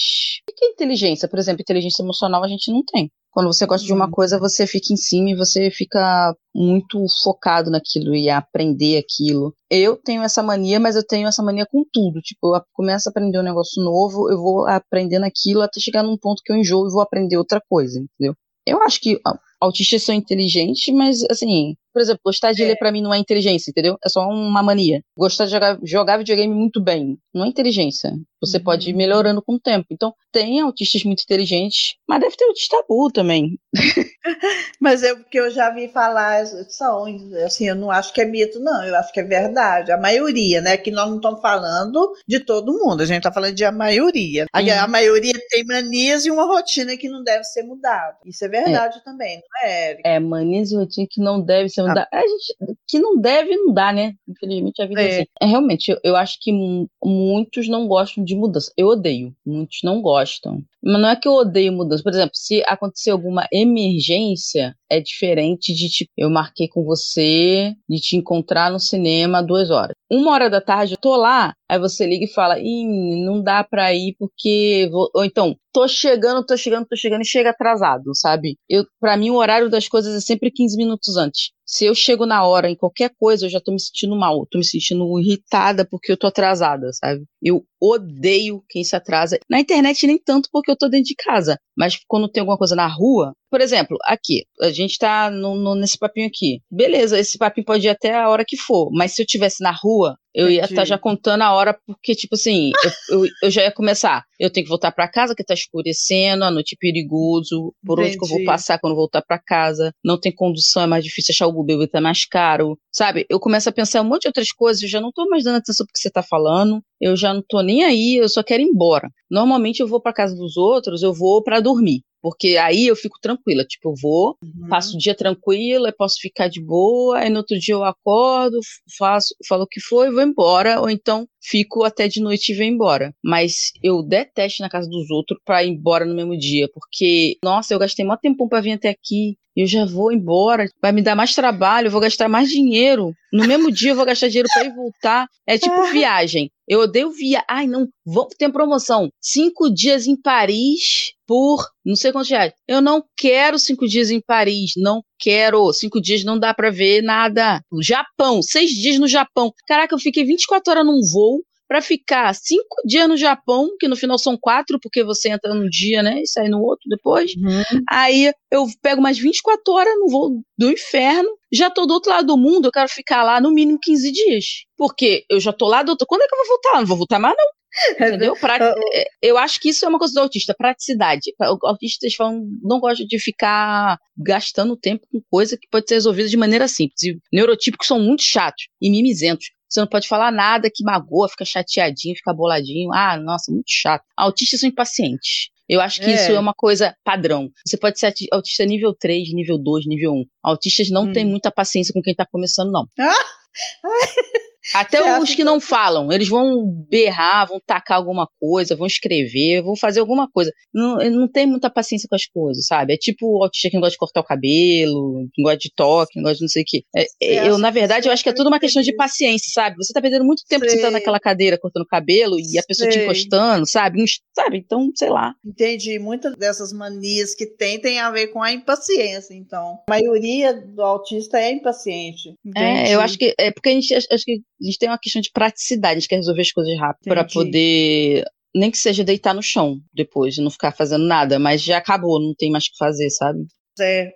o que é inteligência? Por exemplo, inteligência emocional a gente não tem. Quando você gosta de uma
Hum.
coisa, você fica em cima e você fica muito focado naquilo e aprender aquilo. Eu tenho essa mania, mas eu tenho essa mania com tudo. Tipo, eu começo a aprender um negócio novo, eu vou aprendendo aquilo até chegar num ponto que eu enjoo e vou aprender outra coisa, entendeu? Eu acho que autistas são inteligentes, mas assim, por exemplo, gostar de
É.
ler pra mim não é inteligência, entendeu? É só uma mania. Gostar de jogar, jogar videogame muito bem não é inteligência. Você
Uhum.
pode ir melhorando com o tempo. Então, tem autistas muito inteligentes, mas deve ter autista burro também. *laughs* *laughs*
Mas é porque eu já vi falar, são, assim, eu não acho que é mito, não, eu acho que é verdade. A maioria, né? Que nós não estamos falando de todo mundo, a gente está falando de a maioria. A,
Uhum.
a maioria tem manias e uma rotina que não deve ser mudada. Isso é verdade também, não é, Érica?
É, manias e rotina que não deve ser não dá. A gente, que não deve, não dá, né? Infelizmente a vida é,
É.
assim. É, realmente, eu, eu acho que mu- muitos não gostam de mudança. Eu odeio. Muitos não gostam. Mas não é que eu odeio mudança. Por exemplo, se acontecer alguma emergência, é diferente de, tipo, eu marquei com você de te encontrar no cinema duas horas. Uma hora da tarde eu tô lá, aí você liga e fala, não dá pra ir porque. vou-" Ou então, tô chegando, tô chegando, tô chegando e chega atrasado, sabe? Eu, pra mim, o horário das coisas é sempre 15 minutos antes. Se eu chego na hora em qualquer coisa, eu já tô me sentindo mal, tô me sentindo irritada porque eu tô atrasada, sabe? Eu odeio quem se atrasa. Na internet nem tanto porque eu tô dentro de casa, mas quando tem alguma coisa na rua, por exemplo, aqui, a gente tá no- no- nesse papinho aqui. Beleza, esse papinho pode ir até a hora que for, mas se eu tivesse na rua, eu ia
Entendi.
estar já contando a hora, porque, tipo assim, eu, eu, eu já ia começar. Eu tenho que voltar pra casa, que tá escurecendo, a noite é perigoso. Por onde que eu vou
Entendi.
passar quando voltar pra casa? Não tem condução, é mais difícil achar o Uber, tá mais caro. Sabe? Eu começo a pensar um monte de outras coisas, eu já não tô mais dando atenção pro que você tá falando, eu já não tô nem aí, eu só quero ir embora. Normalmente eu vou pra casa dos outros, eu vou pra dormir. Porque aí eu fico tranquila, tipo, eu vou,
Uhum.
passo o dia tranquila, posso ficar de boa, aí no outro dia eu acordo, faço, falo o que foi e vou embora, ou então fico até de noite e vou embora. Mas eu detesto ir na casa dos outros pra ir embora no mesmo dia, porque, nossa, eu gastei mó tempão pra vir até aqui, eu já vou embora, vai me dar mais trabalho, eu vou gastar mais dinheiro. No mesmo dia eu vou gastar dinheiro pra ir voltar. É tipo *laughs* viagem. Eu odeio via. Ai, não, vamos ter promoção. Cinco dias em Paris por não sei quantos reais. Eu não quero cinco dias em Paris. Não quero. Cinco dias não dá pra ver nada. O Japão, seis dias no Japão. Caraca, eu fiquei 24 horas num voo pra ficar cinco dias no Japão, que no final são quatro, porque você entra num dia, né, e sai no outro depois.
Uhum.
Aí eu pego mais 24 horas no voo do inferno, já tô do outro lado do mundo, eu quero ficar lá no mínimo 15 dias. Porque eu já tô lá do outro. Quando é que eu vou voltar? Não vou voltar mais, não. Entendeu? Pra- é, eu acho que isso é uma coisa do autista, praticidade. Autistas falam, não gostam de ficar gastando tempo com coisa que pode ser resolvida de maneira simples. E neurotípicos são muito chatos e mimizentos. Você não pode falar nada que magoa, fica chateadinho, fica boladinho. Ah, nossa, muito chato. Autistas são impacientes. Eu acho que
É.
isso é uma coisa padrão. Você pode ser autista nível 3, nível 2, nível 1. Autistas não
Hum.
têm muita paciência com quem tá começando, não.
Ah! *laughs*
Até
Você
os que não falam, eles vão berrar, vão tacar alguma coisa, vão escrever, vão fazer alguma coisa. Não, não tem muita paciência com as coisas, sabe? É tipo o autista que não gosta de cortar o cabelo, que não gosta de toque, que não gosta de não sei o quê. É, é, eu, na verdade, eu acho que é tudo uma questão de paciência, sabe? Você tá perdendo muito tempo
Sei.
sentado naquela cadeira cortando o cabelo e a pessoa te
Sei.
encostando, sabe? Sabe? Então, sei lá.
Entendi. Muitas dessas manias que tem tem a ver com a impaciência, então. A maioria do autista é impaciente.
É, eu acho que é porque a gente acho que a gente tem uma questão de praticidade, a gente quer resolver as coisas rápido para poder nem que seja deitar no chão depois, não ficar fazendo nada, mas já acabou, não tem mais o que fazer, sabe?
É.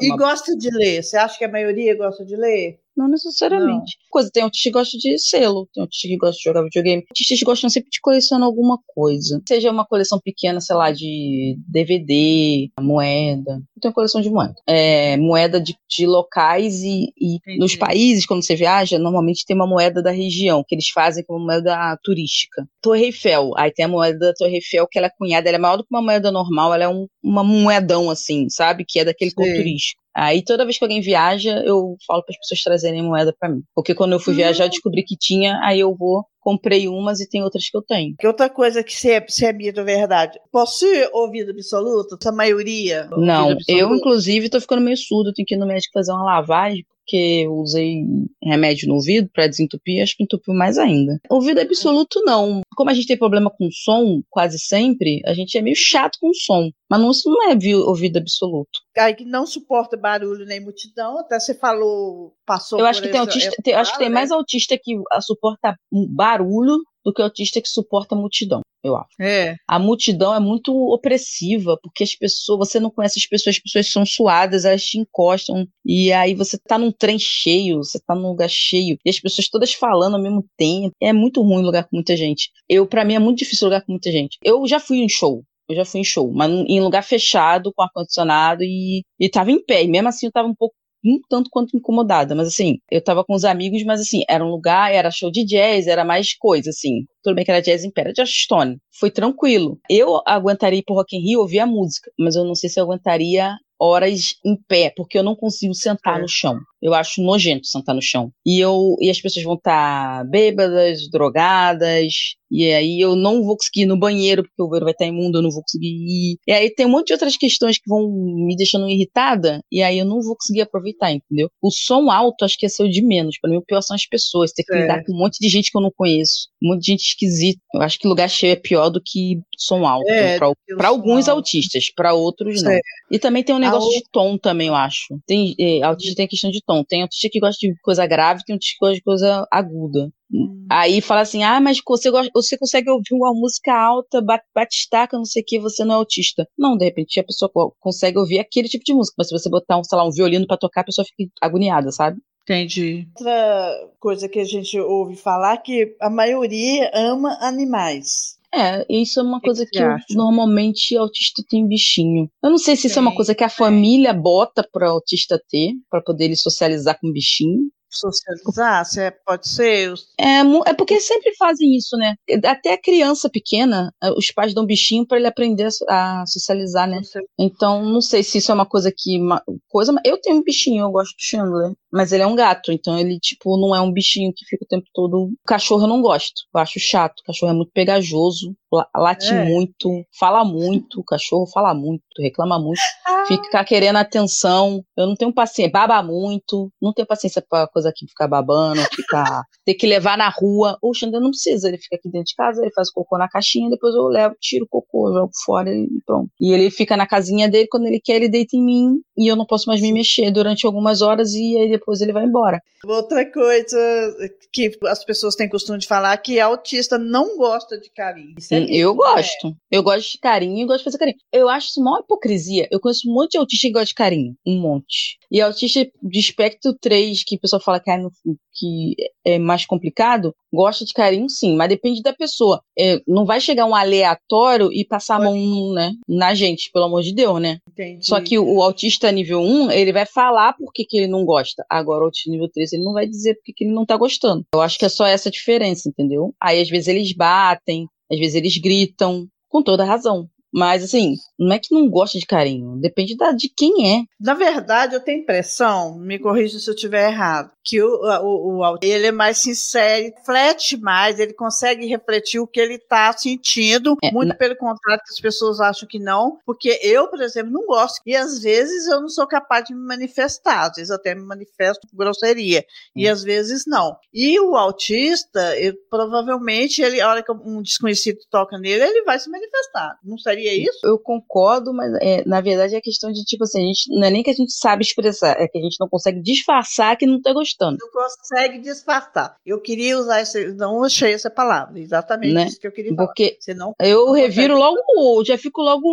E
uma-
gosta de ler? Você acha que a maioria gosta de ler?
Não necessariamente. Coisa, tem autista que gosta de selo, tem autista que gosta de jogar videogame. Autistas gostam sempre de colecionar alguma coisa. Seja uma coleção pequena, sei lá, de DVD, moeda. Eu tenho coleção de moeda. É, moeda de, de locais e, e nos países, quando você viaja, normalmente tem uma moeda da região, que eles fazem como moeda turística. Torre Eiffel. Aí tem a moeda da Torre Eiffel, que ela é cunhada, ela é maior do que uma moeda normal, ela é um, uma moedão, assim, sabe? Que é daquele
Sei.
turístico. Aí toda vez que alguém viaja, eu falo para as pessoas trazerem moeda para mim. Porque quando eu fui viajar, eu descobri que tinha, aí eu vou, comprei umas e tem outras que eu tenho.
Que outra coisa que você, você é mito, verdade. Possui ouvido absoluto? Essa maioria?
Não,
absoluto?
eu inclusive tô ficando meio surdo, tenho que ir no médico fazer uma lavagem, porque eu usei remédio no ouvido para desentupir, acho que entupiu mais ainda. Ouvido absoluto não. Como a gente tem problema com som quase sempre, a gente é meio chato com som. Mas não, isso não é vi- ouvido absoluto.
Aí que não suporta barulho nem multidão, até você falou, passou
Eu acho que tem autista, tem- acho que tem
né?
mais autista que suporta barulho do que autista que suporta multidão, eu acho.
É,
A multidão é muito opressiva, porque as pessoas, você não conhece as pessoas, as pessoas são suadas, elas te encostam, e aí você tá num trem cheio, você tá num lugar cheio, e as pessoas todas falando ao mesmo tempo. É muito ruim lugar com muita gente. Eu, para mim, é muito difícil lugar com muita gente. Eu já fui em show. Eu já fui em show, mas em lugar fechado, com ar-condicionado, e, e tava em pé. E mesmo assim eu tava um pouco um tanto quanto incomodada, mas assim, eu tava com os amigos, mas assim, era um lugar, era show de jazz, era mais coisa, assim. Tudo bem que era jazz em pé, era Josh Stone. Foi tranquilo. Eu aguentaria ir pro Rock in Rio ouvir a música, mas eu não sei se eu aguentaria horas em pé, porque eu não consigo sentar
É.
no chão. Eu acho nojento sentar no chão. E eu e as pessoas vão estar bêbadas, drogadas, e aí eu não vou conseguir ir no banheiro, porque o banheiro vai estar imundo, eu não vou conseguir ir. E aí tem um monte de outras questões que vão me deixando irritada, e aí eu não vou conseguir aproveitar, entendeu? O som alto acho que é ser o de menos. Pra mim, o pior são as pessoas. Ter que
É.
lidar com um monte de gente que eu não conheço. Um monte de gente esquisita. Eu acho que lugar cheio é pior do que som alto.
É, som
alguns
alto.
autistas, pra outros não.
Certo.
E também tem um negócio
A
de tom também, eu acho. Tem, é, autista tem a questão de tom. Tem autista que gosta de coisa grave, tem autista que gosta de coisa aguda.
Hum.
Aí fala assim, ah, mas você, gosta, você consegue ouvir uma música alta, ba- batistaca, não sei o que, você não é autista. Não, de repente a pessoa co- consegue ouvir aquele tipo de música, mas se você botar, um, sei lá, um violino pra tocar, a pessoa fica agoniada, sabe?
Entendi. Outra coisa que a gente ouve falar que a maioria ama animais.
É, isso é uma
que
coisa
você
que eu- normalmente autista tem bichinho. Eu não sei se isso é uma
Tem,
coisa que a família bota pra autista ter, pra poder ele socializar com bichinho.
Socializar, se é, pode ser.
É, é porque sempre fazem isso, né? Até a criança pequena, eh, os pais dão bichinho pra ele aprender a so- a socializar, né? Então, não sei se isso é uma coisa que. Uma coisa, eu tenho um bichinho, eu gosto do Chandler. Mas ele é um gato, então ele, tipo, não é um bichinho que fica o tempo todo. Cachorro eu não gosto. Eu acho chato. O cachorro é muito pegajoso, late
É.
muito, fala muito. O cachorro fala muito, reclama muito,
Ah,
fica querendo atenção. Eu não tenho paciência. Baba muito. Não tenho paciência pra coisa aqui ficar babando, ficar. *laughs* ter que levar na rua. O Chandler não precisa. Ele fica aqui dentro de casa, ele faz cocô na caixinha, depois eu levo, tiro o cocô, jogo fora e pronto. E ele fica na casinha dele, quando ele quer, ele deita em mim e eu não posso mais me mexer durante algumas horas e aí depois ele vai embora.
Outra coisa que as pessoas têm costume de falar que autista não gosta de carinho. Isso é
Hum, eu
né?
gosto. Eu gosto de carinho e gosto de fazer carinho. Eu acho isso uma hipocrisia. Eu conheço um monte de autista que gosta de carinho. Um monte. E autista de espectro 3, que o pessoal fala que é, no- que é mais complicado, gosta de carinho sim, mas depende da pessoa. É, não vai chegar um aleatório e passar a mão né, na gente, pelo amor de Deus, né?
Entendi.
Só que o, o autista nível 1, ele vai falar por que, que ele não gosta. Agora, o autista nível 3, ele não vai dizer por que, que ele não tá gostando. Eu acho que é só essa diferença, entendeu? Aí, às vezes, eles batem, às vezes, eles gritam, com toda razão. Mas, assim, não é que não gosta de carinho. Depende da, de quem é.
Na verdade, eu tenho impressão, me corrija se eu estiver errado, que o, o, o ele é mais sincero, reflete mais, ele consegue refletir o que ele está sentindo,
É,
muito
na-
pelo contrário que as pessoas acham que não, porque eu, por exemplo, não gosto, e às vezes eu não sou capaz de me manifestar, às vezes até me manifesto com grosseria, e
Hum.
às vezes não. E o autista, ele, provavelmente, ele, a hora que um desconhecido toca nele, ele vai se manifestar. Não seria isso?
Eu concordo, mas é, na verdade é questão de, tipo assim, a gente, não é nem que a gente sabe expressar, é que a gente não consegue disfarçar que não tá gostando.
não consegue disfarçar. Eu queria usar esse, não achei essa palavra, exatamente
Né?
isso que eu queria falar.
Porque
Você não
eu reviro logo, já fico logo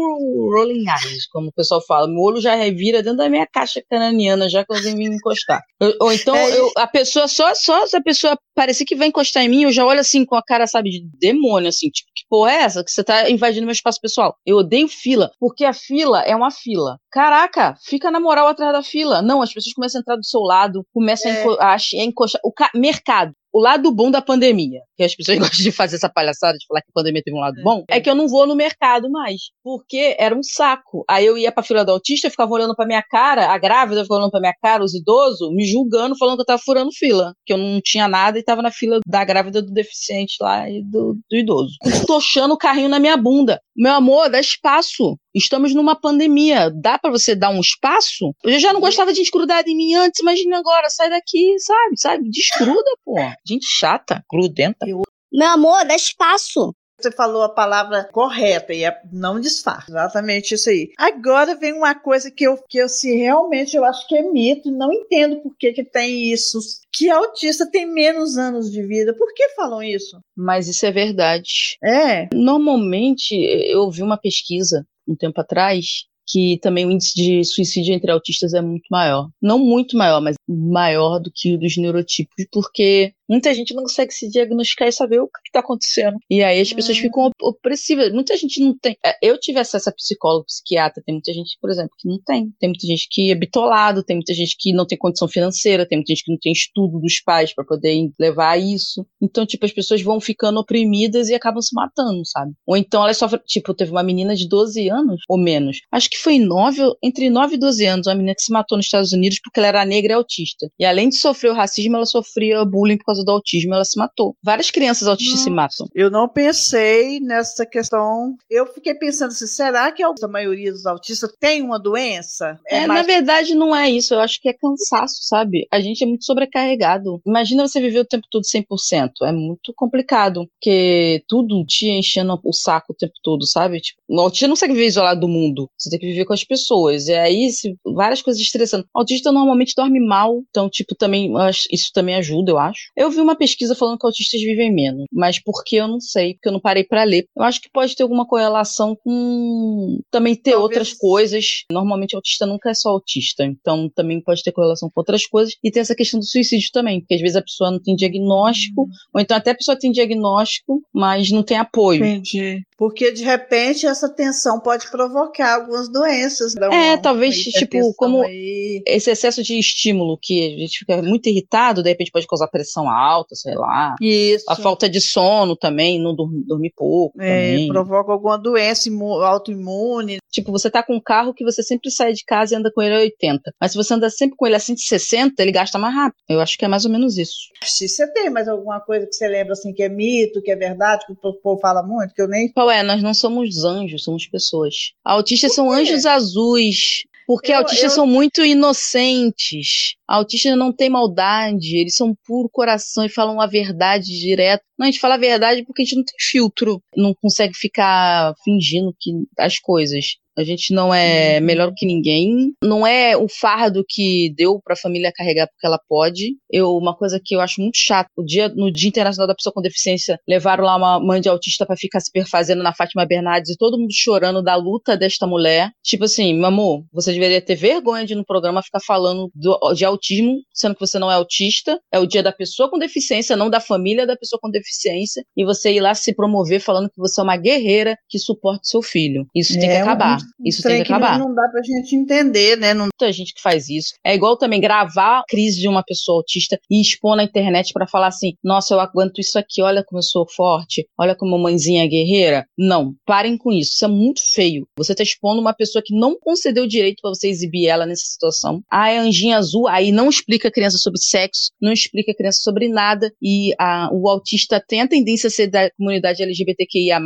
rolling eyes, como o pessoal fala. Meu olho já revira dentro da minha caixa cananiana, já que vem me encostar. Eu- ou então,
É,
eu- a pessoa, só, só se a pessoa parecer que vai encostar em mim, eu já olho assim com a cara, sabe, de demônio, assim, tipo, que porra é essa? Que você tá invadindo meu espaço pessoal. Eu odeio fila, porque a fila é uma fila. Caraca, fica na moral atrás da fila. Não, as pessoas começam a entrar do seu lado, começam a,
É.
enco a a encostar. O ca- mercado. O lado bom da pandemia, que as pessoas *laughs* gostam de fazer essa palhaçada de falar que a pandemia teve um lado bom, é que eu não vou no mercado mais, porque era um saco. Aí eu ia pra fila do autista, ficava olhando pra minha cara, a grávida ficava olhando pra minha cara, os idosos, me julgando, falando que eu tava furando fila, que eu não tinha nada e tava na fila da grávida do deficiente lá e do, do idoso. Tochando o carrinho na minha bunda. Meu amor, dá espaço. Estamos numa pandemia. Dá pra você dar um espaço? Eu já não gostava de gente grudada em mim antes, imagina agora, sai daqui, sabe? Sabe? Desgruda, pô. Gente chata, grudenta.
Meu amor, dá espaço.
Você falou a palavra correta e é não disfarce. Exatamente isso aí. Agora vem uma coisa que eu, que eu se realmente eu acho que é mito, não entendo por que, que tem isso. Que autista tem menos anos de vida. Por que falam isso?
Mas isso é verdade.
É.
Normalmente, eu ouvi uma pesquisa um tempo atrás que também o índice de suicídio entre autistas é muito maior. Não muito maior, mas maior do que o dos neurotipos, porque Muita gente não consegue se diagnosticar e saber o que está acontecendo. E aí as pessoas
Hum.
ficam op- opressivas. Muita gente não tem. é, Eu tive acesso a psicólogo, psiquiatra. Tem muita gente, por exemplo, que não tem. Tem muita gente que é bitolado, tem muita gente que não tem condição financeira, tem muita gente que não tem estudo dos pais para poder levar isso. Então, tipo, as pessoas vão ficando oprimidas e acabam se matando, sabe? Ou então elas sofrem. Tipo, teve uma menina de 12 anos, ou menos. Acho que foi 9, ou- entre 9 e 12 anos, uma menina que se matou nos Estados Unidos porque ela era negra e autista. E além de sofrer o racismo, ela sofria bullying por causa do autismo, ela se matou. Várias crianças autistas se matam.
Eu não pensei nessa questão. Eu fiquei pensando assim, será que a maioria dos autistas tem uma doença?
É,
mais-
na verdade, não é isso. Eu acho que é cansaço, sabe? A gente é muito sobrecarregado. Imagina você viver o tempo todo 100%. É muito complicado. Porque tudo te enchendo o saco o tempo todo, sabe? Tipo, o autista não consegue viver isolado do mundo. Você tem que viver com as pessoas. E aí, se, várias coisas estressando. O autista normalmente dorme mal. Então, tipo, também, isso também ajuda, eu acho. Eu vi uma pesquisa falando que autistas vivem menos. Mas por que eu não sei? Porque eu não parei pra ler. Eu acho que pode ter alguma correlação com também ter
Talvez-
outras coisas. Normalmente, autista nunca é só autista. Então, também pode ter correlação com outras coisas. E tem essa questão do suicídio também. Porque às vezes a pessoa não tem diagnóstico. Ou então até a pessoa tem diagnóstico, mas não tem apoio.
Entendi. Porque de repente essa tensão pode provocar algumas doenças. Então,
É, talvez, tipo, como-
aí.
Esse excesso de estímulo que a gente fica muito irritado, de repente pode causar pressão alta, sei lá.
Isso.
A falta de sono também, não dormir, dormir pouco
É,
também.
provoca alguma doença imu- autoimune.
Tipo, você tá com um carro que você sempre sai de casa e anda com ele a 80. Mas se você anda sempre com ele a 160, ele gasta mais rápido. Eu acho que é mais ou menos isso.
Se você tem mais alguma coisa que você lembra assim que é mito, que é verdade, que o povo fala muito, que eu nem.
Qual é? Nós não somos anjos, somos pessoas. Autistas são anjos azuis. Porque
Eu-
autistas
eu-
são muito inocentes. Autistas não têm maldade, eles são puro coração e falam a verdade direto. Não, a gente fala a verdade porque a gente não tem filtro, não consegue ficar fingindo que as coisas. A gente não é melhor que ninguém. Não é o fardo que deu pra família carregar porque ela pode. Eu, uma coisa que eu acho muito chato, o dia, no Dia Internacional da Pessoa com Deficiência, levaram lá uma mãe de autista pra ficar se perfazendo na Fátima Bernardes e todo mundo chorando da luta desta mulher. Tipo assim, amor, você deveria ter vergonha de ir no programa ficar falando do- de autismo, sendo que você não é autista. É o dia da pessoa com deficiência, não da família da pessoa com deficiência. E você ir lá se promover falando que você é uma guerreira que suporta seu filho. Isso tem que
É um-
acabar.
um
Isso tem que acabar
Não, não dá pra gente entender, né? Não,
muita gente que faz isso. É igual também gravar a crise de uma pessoa autista e expor na internet pra falar assim: nossa, eu aguento isso aqui, olha como eu sou forte, olha como a mãezinha é guerreira. Não, parem com isso. Isso é muito feio. Você tá expondo uma pessoa que não concedeu direito pra você exibir ela nessa situação. Ah, é anjinha azul, aí não explica a criança sobre sexo, não explica a criança sobre nada. E a- o autista tem a tendência a ser da comunidade LGBTQIA.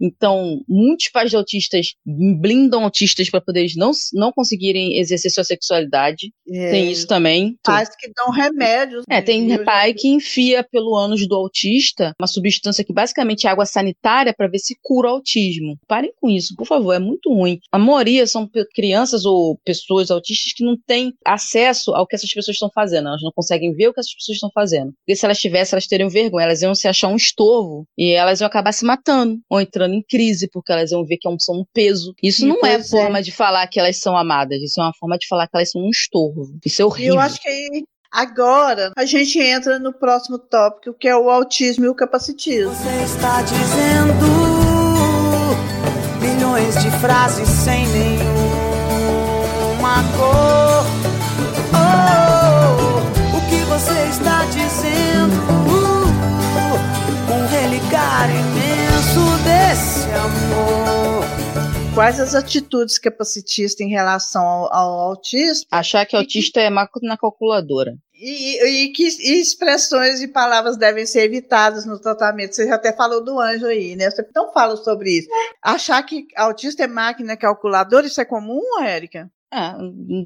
Então, muitos pais de autistas blindam autistas pra poder não, não conseguirem exercer sua sexualidade.
é,
Tem isso também.
Pais que dão remédios.
É,
né?
tem pai que enfia pelo ânus do autista uma substância que basicamente é água sanitária para ver se cura o autismo. Parem com isso, por favor, é muito ruim. A maioria são crianças ou pessoas autistas que não têm acesso ao que essas pessoas estão fazendo. Elas não conseguem ver o que essas pessoas estão fazendo. Porque se elas tivessem, elas teriam vergonha. Elas iam se achar um estorvo e elas iam acabar se matando ou entrando em crise porque elas iam ver que é um- são um peso. Isso
E,
não é
é.
forma de falar que elas são amadas. Isso é uma forma de falar que elas são um estorvo. Isso é
E
horrível.
eu acho que aí, agora a gente entra no próximo tópico, que é o autismo e o capacitismo.
Você está dizendo milhões de frases sem nenhuma cor. Oh, o que você está dizendo? Um religar imenso desse amor.
Quais as atitudes capacitistas em relação ao, ao autista
Achar que autista é máquina na calculadora.
e, e- e que e expressões e palavras devem ser evitadas no tratamento? Você já até falou do anjo aí, né? Você não fala sobre isso. Achar que autista é máquina calculadora, isso é comum, Érica?
É,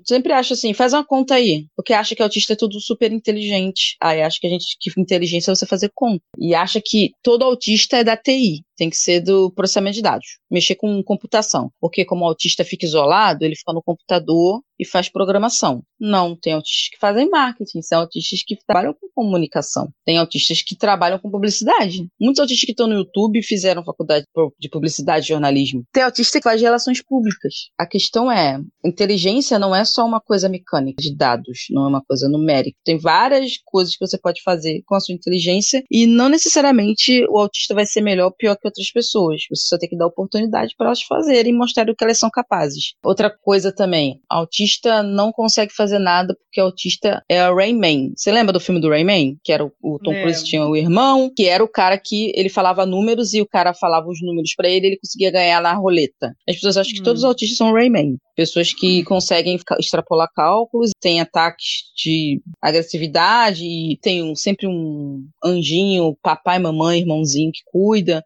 sempre acho assim, faz uma conta aí. Porque acha que autista é tudo super inteligente. Aí acha que a gente que inteligência é você fazer conta. E acha que todo autista é da TI. Tem que ser do processamento de dados, mexer com computação. Porque como o autista fica isolado, ele fica no computador e faz programação. Não, tem autistas que fazem marketing, tem autistas que trabalham com comunicação, tem autistas que trabalham com publicidade. Muitos autistas que estão no YouTube fizeram faculdade de publicidade e jornalismo. Tem autista que faz relações públicas. A questão é, inteligência não é só uma coisa mecânica de dados, não é uma coisa numérica. Tem várias coisas que você pode fazer com a sua inteligência e não necessariamente o autista vai ser melhor ou pior que outras pessoas. Você só tem que dar oportunidade para elas fazerem e mostrar o que elas são capazes. Outra coisa também, autista não consegue fazer nada porque autista é a Rayman. Você lembra do filme do Rayman? Que era o, o Tom. Cruise tinha o irmão, que era o cara que ele falava números e o cara falava os números para ele, ele conseguia ganhar na roleta. As pessoas acham que
Hum.
todos os autistas são Rayman. Pessoas que conseguem extrapolar cálculos, têm ataques de agressividade, e tem um- sempre um anjinho, papai, mamãe, irmãozinho que cuida.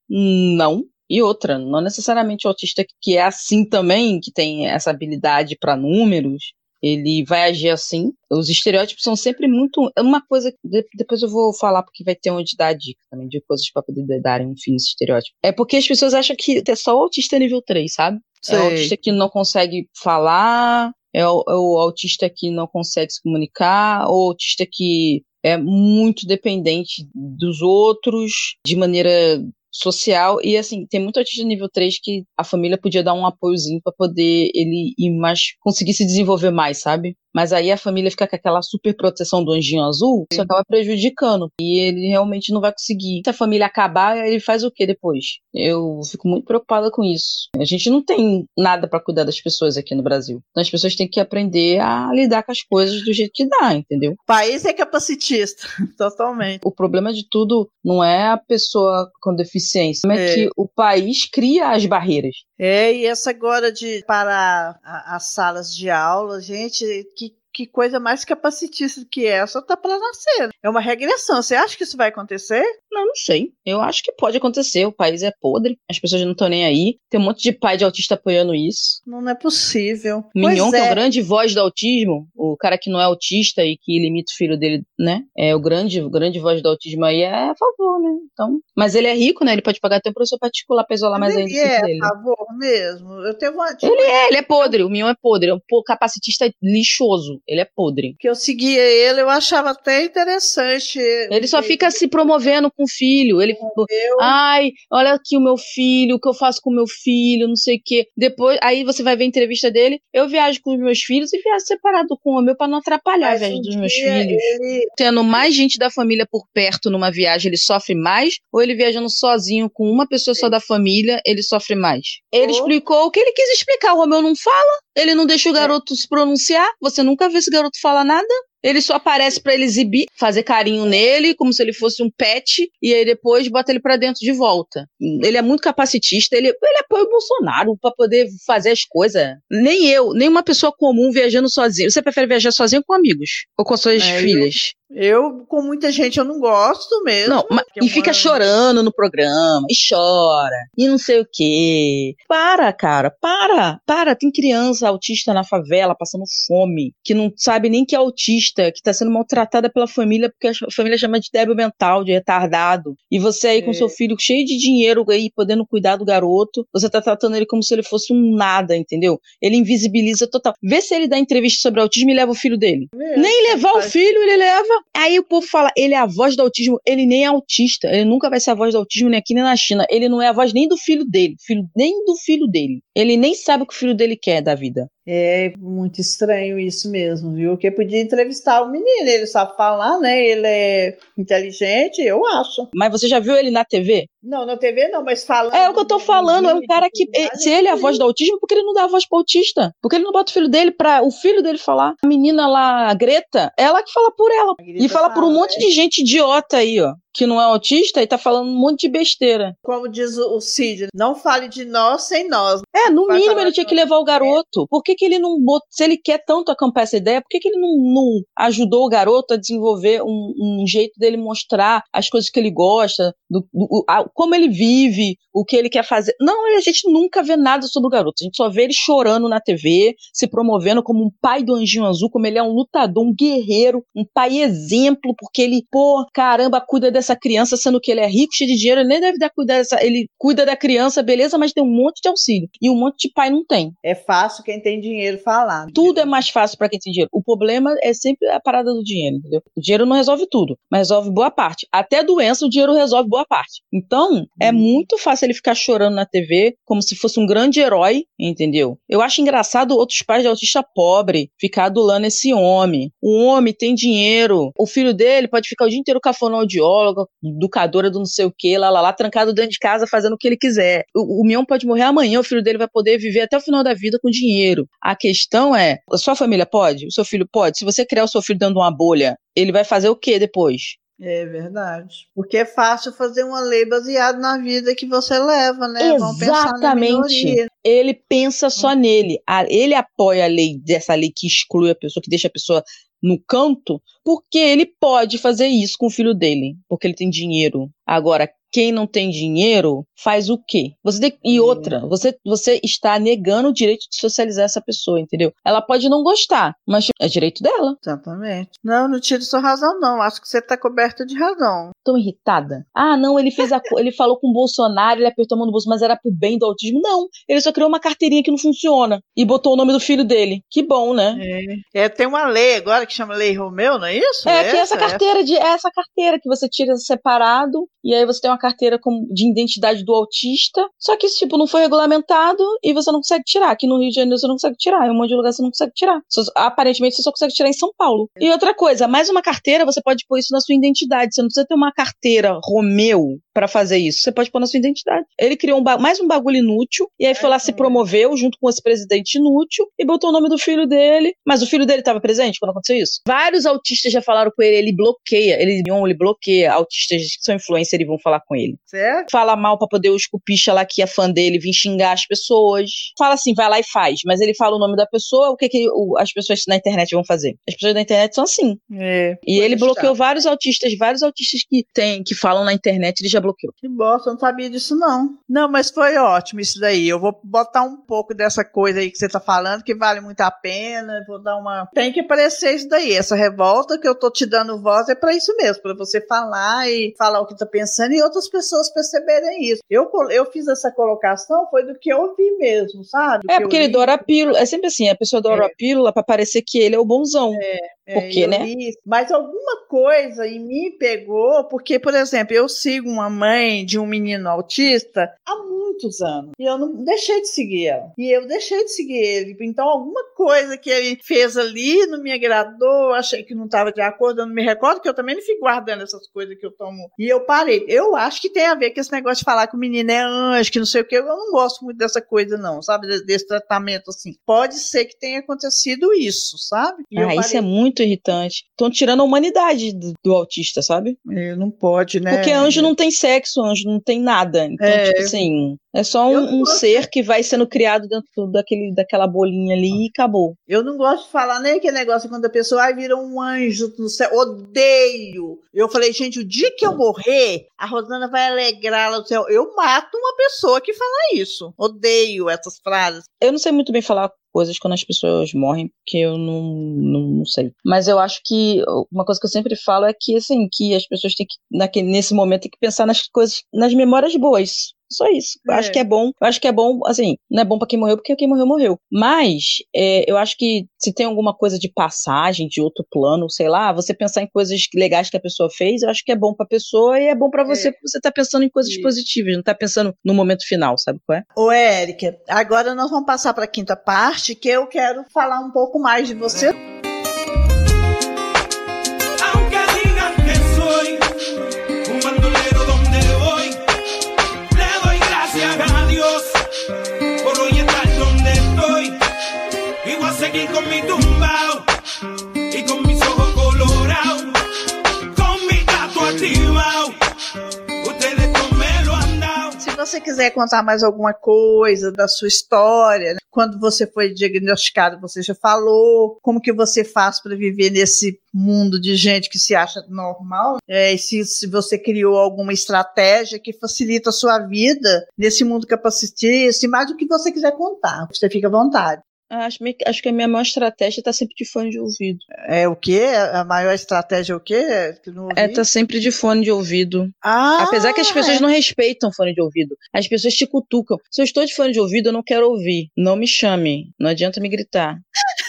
Não. E outra, não necessariamente o autista que é assim também, que tem essa habilidade para números, ele vai agir assim. Os estereótipos são sempre muito. é Uma coisa. de- depois eu vou falar, porque vai ter onde dar dica também, de coisas para poder darem um fim nesse estereótipo. É porque as pessoas acham que é só o autista nível 3, sabe? É o autista que não consegue falar, é o, é o autista que não consegue se comunicar, ou o autista que é muito dependente dos outros de maneira social. E assim, tem muito autista nível 3 que a família podia dar um apoiozinho pra poder ele ir mais, conseguir se desenvolver mais, sabe? Mas aí a família fica com aquela super proteção do anjinho azul, isso acaba prejudicando. E ele realmente não vai conseguir. Se a família acabar, ele faz o que depois? Eu fico muito preocupada com isso. A gente não tem nada pra cuidar das pessoas aqui no Brasil. Então as pessoas têm que aprender a lidar com as coisas do jeito que dá, entendeu?
O país é capacitista, *laughs* totalmente.
O problema de tudo não é a pessoa com deficiência, é,
É.
que o país cria as barreiras.
É, e essa agora de parar as salas de aula, gente, que, que coisa mais capacitista que essa tá para nascer. É uma regressão. Você acha que isso vai acontecer?
Não, não sei. Eu acho que pode acontecer. O país é podre, as pessoas não estão nem aí. Tem um monte de pai de autista apoiando isso.
Não é possível.
Mignon,
Pois
que é o
é.
grande voz do autismo, o cara que não é autista e que limita o filho dele, né? É o grande, o grande voz do autismo aí é a favor, né? Então, mas ele é rico, né? Ele pode pagar até um professor particular pra isolar mais
Mas
ainda
ele é
dele.
a favor mesmo. Eu tenho uma.
Ele é, ele é podre. O Mignon é podre. É um capacitista lixoso. Ele é podre.
Que eu seguia ele, eu achava até interessante.
Ele só fica se promovendo com o filho. Ele,
Eu,
ai, olha aqui o meu filho, o que eu faço com o meu filho, não sei o quê. Depois, aí você vai ver a entrevista dele. Eu viajo com os meus filhos e viajo separado com o meu pra não atrapalhar a
mas
viagem
um
dos meus filhos.
Ele,
Tendo mais gente da família por perto numa viagem, ele sofre mais? Ou ele viajando sozinho com uma pessoa só da família, ele sofre mais? Ele
Ou-
explicou o que ele quis explicar. O Romeu não fala, ele não deixa o garoto se pronunciar. Você nunca vê esse garoto falar nada. Ele só aparece pra ele exibir, fazer carinho nele, como se ele fosse um pet, e aí depois bota ele pra dentro de volta. Ele é muito capacitista, ele, ele apoia o Bolsonaro pra poder fazer as coisas. Nem eu, nem uma pessoa comum viajando sozinho. Você prefere viajar sozinho com amigos? Ou com suas
É,
filhas?
Eu, com muita gente, eu não gosto mesmo.
Não,
porque
e fica chorando no programa, e chora, e não sei o quê. Para, cara, para, para. Tem criança autista na favela, passando fome, que não sabe nem que é autista, que tá sendo maltratada pela família, porque a família chama de débil mental, de retardado. E você aí com
É.
seu filho cheio de dinheiro aí, podendo cuidar do garoto, você tá tratando ele como se ele fosse um nada, entendeu? Ele invisibiliza total. Vê se ele dá entrevista sobre autismo e leva o filho dele.
É,
Nem levar o filho, ele leva. Aí o povo fala, ele é a voz do autismo, ele nem é autista, ele nunca vai ser a voz do autismo nem aqui nem na China. Ele não é a voz nem do filho dele, filho, nem do filho dele. Ele nem sabe o que o filho dele quer da vida.
É muito estranho isso mesmo, viu? Porque podia entrevistar o menino, ele sabe falar, né? Ele é inteligente, eu acho.
Mas você já viu ele na TV?
Não, na TV não, mas falando.
É o que eu tô falando, é um cara que. Se ele é a voz do autismo, por que ele não dá a voz pro autista? Por que ele não bota o filho dele pra o filho dele falar? A menina lá, a Greta, ela que fala por ela. E fala por um monte
né?
de gente idiota aí, ó. Que não é autista e tá falando um monte de besteira.
Como diz o Cid, não fale de nós sem nós.
É, no
Vai
mínimo ele tinha
que
levar o garoto. Por que, que ele não botou. Se ele quer tanto acampar essa ideia, por que, que ele não, não ajudou o garoto a desenvolver um, um jeito dele mostrar as coisas que ele gosta, do, do- a- como ele vive, o que ele quer fazer? Não, a gente nunca vê nada sobre o garoto. A gente só vê ele chorando na TV, se promovendo como um pai do Anjinho Azul, como ele é um lutador, um guerreiro, um pai exemplo, porque ele, pô, caramba, cuida dessa dessa criança, sendo que ele é rico, cheio de dinheiro, ele nem deve dar cuidar dessa. Ele cuida da criança, beleza, mas tem um monte de auxílio. E um monte de pai não tem.
É fácil quem tem dinheiro falar.
Tudo é mais fácil pra quem tem dinheiro. O problema é sempre a parada do dinheiro, entendeu? O dinheiro não resolve tudo, mas resolve boa parte. Até doença, o dinheiro resolve boa parte. Então, é
Hum.
muito fácil ele ficar chorando na TV como se fosse um grande herói, entendeu? Eu acho engraçado outros pais de autista pobre ficar adulando esse homem. O homem tem dinheiro. O filho dele pode ficar o dia inteiro com a fonoaudióloga, educadora do não sei o que, lá, lá, lá, trancado dentro de casa fazendo o que ele quiser. O, o Mion pode morrer amanhã, o filho dele vai poder viver até o final da vida com dinheiro. A questão é, a sua família pode? O seu filho pode? Se você criar o seu filho de uma bolha, ele vai fazer o que depois?
É verdade. Porque é fácil fazer uma lei baseada na vida que você leva, né? Vamos pensar na
Exatamente. Ele pensa só nele. Ele apoia a lei dessa lei que exclui a pessoa, que deixa a pessoa no canto, porque ele pode fazer isso com o filho dele, porque ele tem dinheiro. Agora, quem não tem dinheiro faz o quê? Você tem- e outra, você, você está negando o direito de socializar essa pessoa, entendeu? Ela pode não gostar, mas é direito dela.
Exatamente. Não, não tiro sua razão, não. Acho que você está coberta de razão.
Tô irritada. Ah, não, ele fez a ele falou com o Bolsonaro, ele apertou a mão do bolso, mas era pro bem do autismo. Não, ele só criou uma carteirinha que não funciona e botou o nome do filho dele. Que bom, né?
É, tem uma lei agora que chama Lei Romeu, não é isso?
É, que é essa carteira de é essa carteira que você tira separado e aí você tem uma carteira com- de identidade do autista. Só que isso tipo não foi regulamentado e você não consegue tirar. Aqui no Rio de Janeiro você não consegue tirar, em um monte de lugar você não consegue tirar. Aparentemente você só consegue tirar em São Paulo. E outra coisa, mais uma carteira você pode pôr isso na sua identidade. Você não precisa ter uma carteira Romeu pra fazer isso. Você pode pôr na sua identidade. Ele criou um mais um bagulho inútil e aí foi lá se promoveu junto com esse presidente inútil e botou o nome do filho dele. Mas o filho dele estava presente quando aconteceu isso? Vários autistas já falaram com ele, ele bloqueia, ele, ele bloqueia autistas que são influencers e vão falar com ele.
Certo?
Fala mal pra poder os cupicha lá que é fã dele vir xingar as pessoas. Fala assim, vai lá e faz. Mas ele fala o nome da pessoa, o que, que o- as pessoas na internet vão fazer? As pessoas da internet são assim.
É.
E ele bloqueou vários autistas, vários autistas que tem, que falam na internet, ele já bloqueou.
Que bosta, eu não sabia disso, não. Não, mas foi ótimo isso daí. Eu vou botar um pouco dessa coisa aí que você tá falando, que vale muito a pena. Vou dar uma. Tem que aparecer isso daí. Essa revolta que eu tô te dando voz é pra isso mesmo, pra você falar e falar o que tá pensando e outras pessoas perceberem isso. Eu, eu fiz essa colocação, foi do que eu vi mesmo, sabe? Do
É,
que
porque ele
li.
doura a pílula. É sempre assim, a pessoa doura a pílula pra parecer que ele é o bonzão.
É,
Porque,
eu
né?
li. Mas alguma coisa em mim pegou, porque, por exemplo, eu sigo uma mãe de um menino autista há muitos anos. E eu não deixei de seguir ela. E eu deixei de seguir ele. Então, alguma coisa que ele fez ali não me agradou, achei que não estava de acordo, eu não me recordo, que eu também não fico guardando essas coisas que eu tomo. E eu parei. Eu acho que tem a ver com esse negócio de falar que o menino é anjo, que não sei o que. Eu não gosto muito dessa coisa, não, sabe? Desse, desse tratamento assim. Pode ser que tenha acontecido isso, sabe? E
Ah, isso é muito irritante. Estão tirando a humanidade do, do autista, sabe?
É, não pode, né?
Porque anjo não tem sexo, anjo não tem nada. Então,
É.
tipo assim, é só um, um ser que vai sendo criado dentro daquele, daquela bolinha ali e acabou.
Eu não gosto de falar nem aquele negócio quando a pessoa ai, vira um anjo no céu. Odeio. Eu falei, gente, o dia que eu morrer, a Rosana vai alegrar lá no céu. Eu mato uma pessoa que fala isso. Odeio essas frases.
Eu não sei muito bem falar coisas quando as pessoas morrem, porque eu não, não, não sei. Mas eu acho que uma coisa que eu sempre falo é que, assim, que as pessoas têm que, naquele, nesse momento, tem que pensar nas coisas, nas memórias boas. Só isso. Eu
É.
acho que é bom. Eu acho que é bom, assim, não é bom pra quem morreu, porque quem morreu, morreu. Mas é, eu acho que se tem alguma coisa de passagem, de outro plano, sei lá, você pensar em coisas legais que a pessoa fez, eu acho que é bom pra pessoa e é bom pra você, porque você tá pensando em coisas
Isso.
positivas, não tá pensando no momento final, sabe qual é?
Ô, Érica, agora nós vamos passar para a quinta parte, que eu quero falar um pouco mais de você.
Mi tumbao y con mis ojos colorados, con mi gato activado.
Se você quiser contar mais alguma coisa da sua história, né? quando você foi diagnosticado, você já falou, como que você faz para viver nesse mundo de gente que se acha normal, é, se, se você criou alguma estratégia que facilita a sua vida nesse mundo capacitista, e mais do que você quiser contar, você fica à vontade.
Acho, acho que a minha maior estratégia tá sempre de fone de ouvido.
É o quê? A maior estratégia é o quê?
É, tá sempre de fone de ouvido.
Ah,
Apesar que as pessoas
é.
não respeitam fone de ouvido. As pessoas te cutucam. Se eu estou de fone de ouvido, eu não quero ouvir. Não me chame. Não adianta me gritar.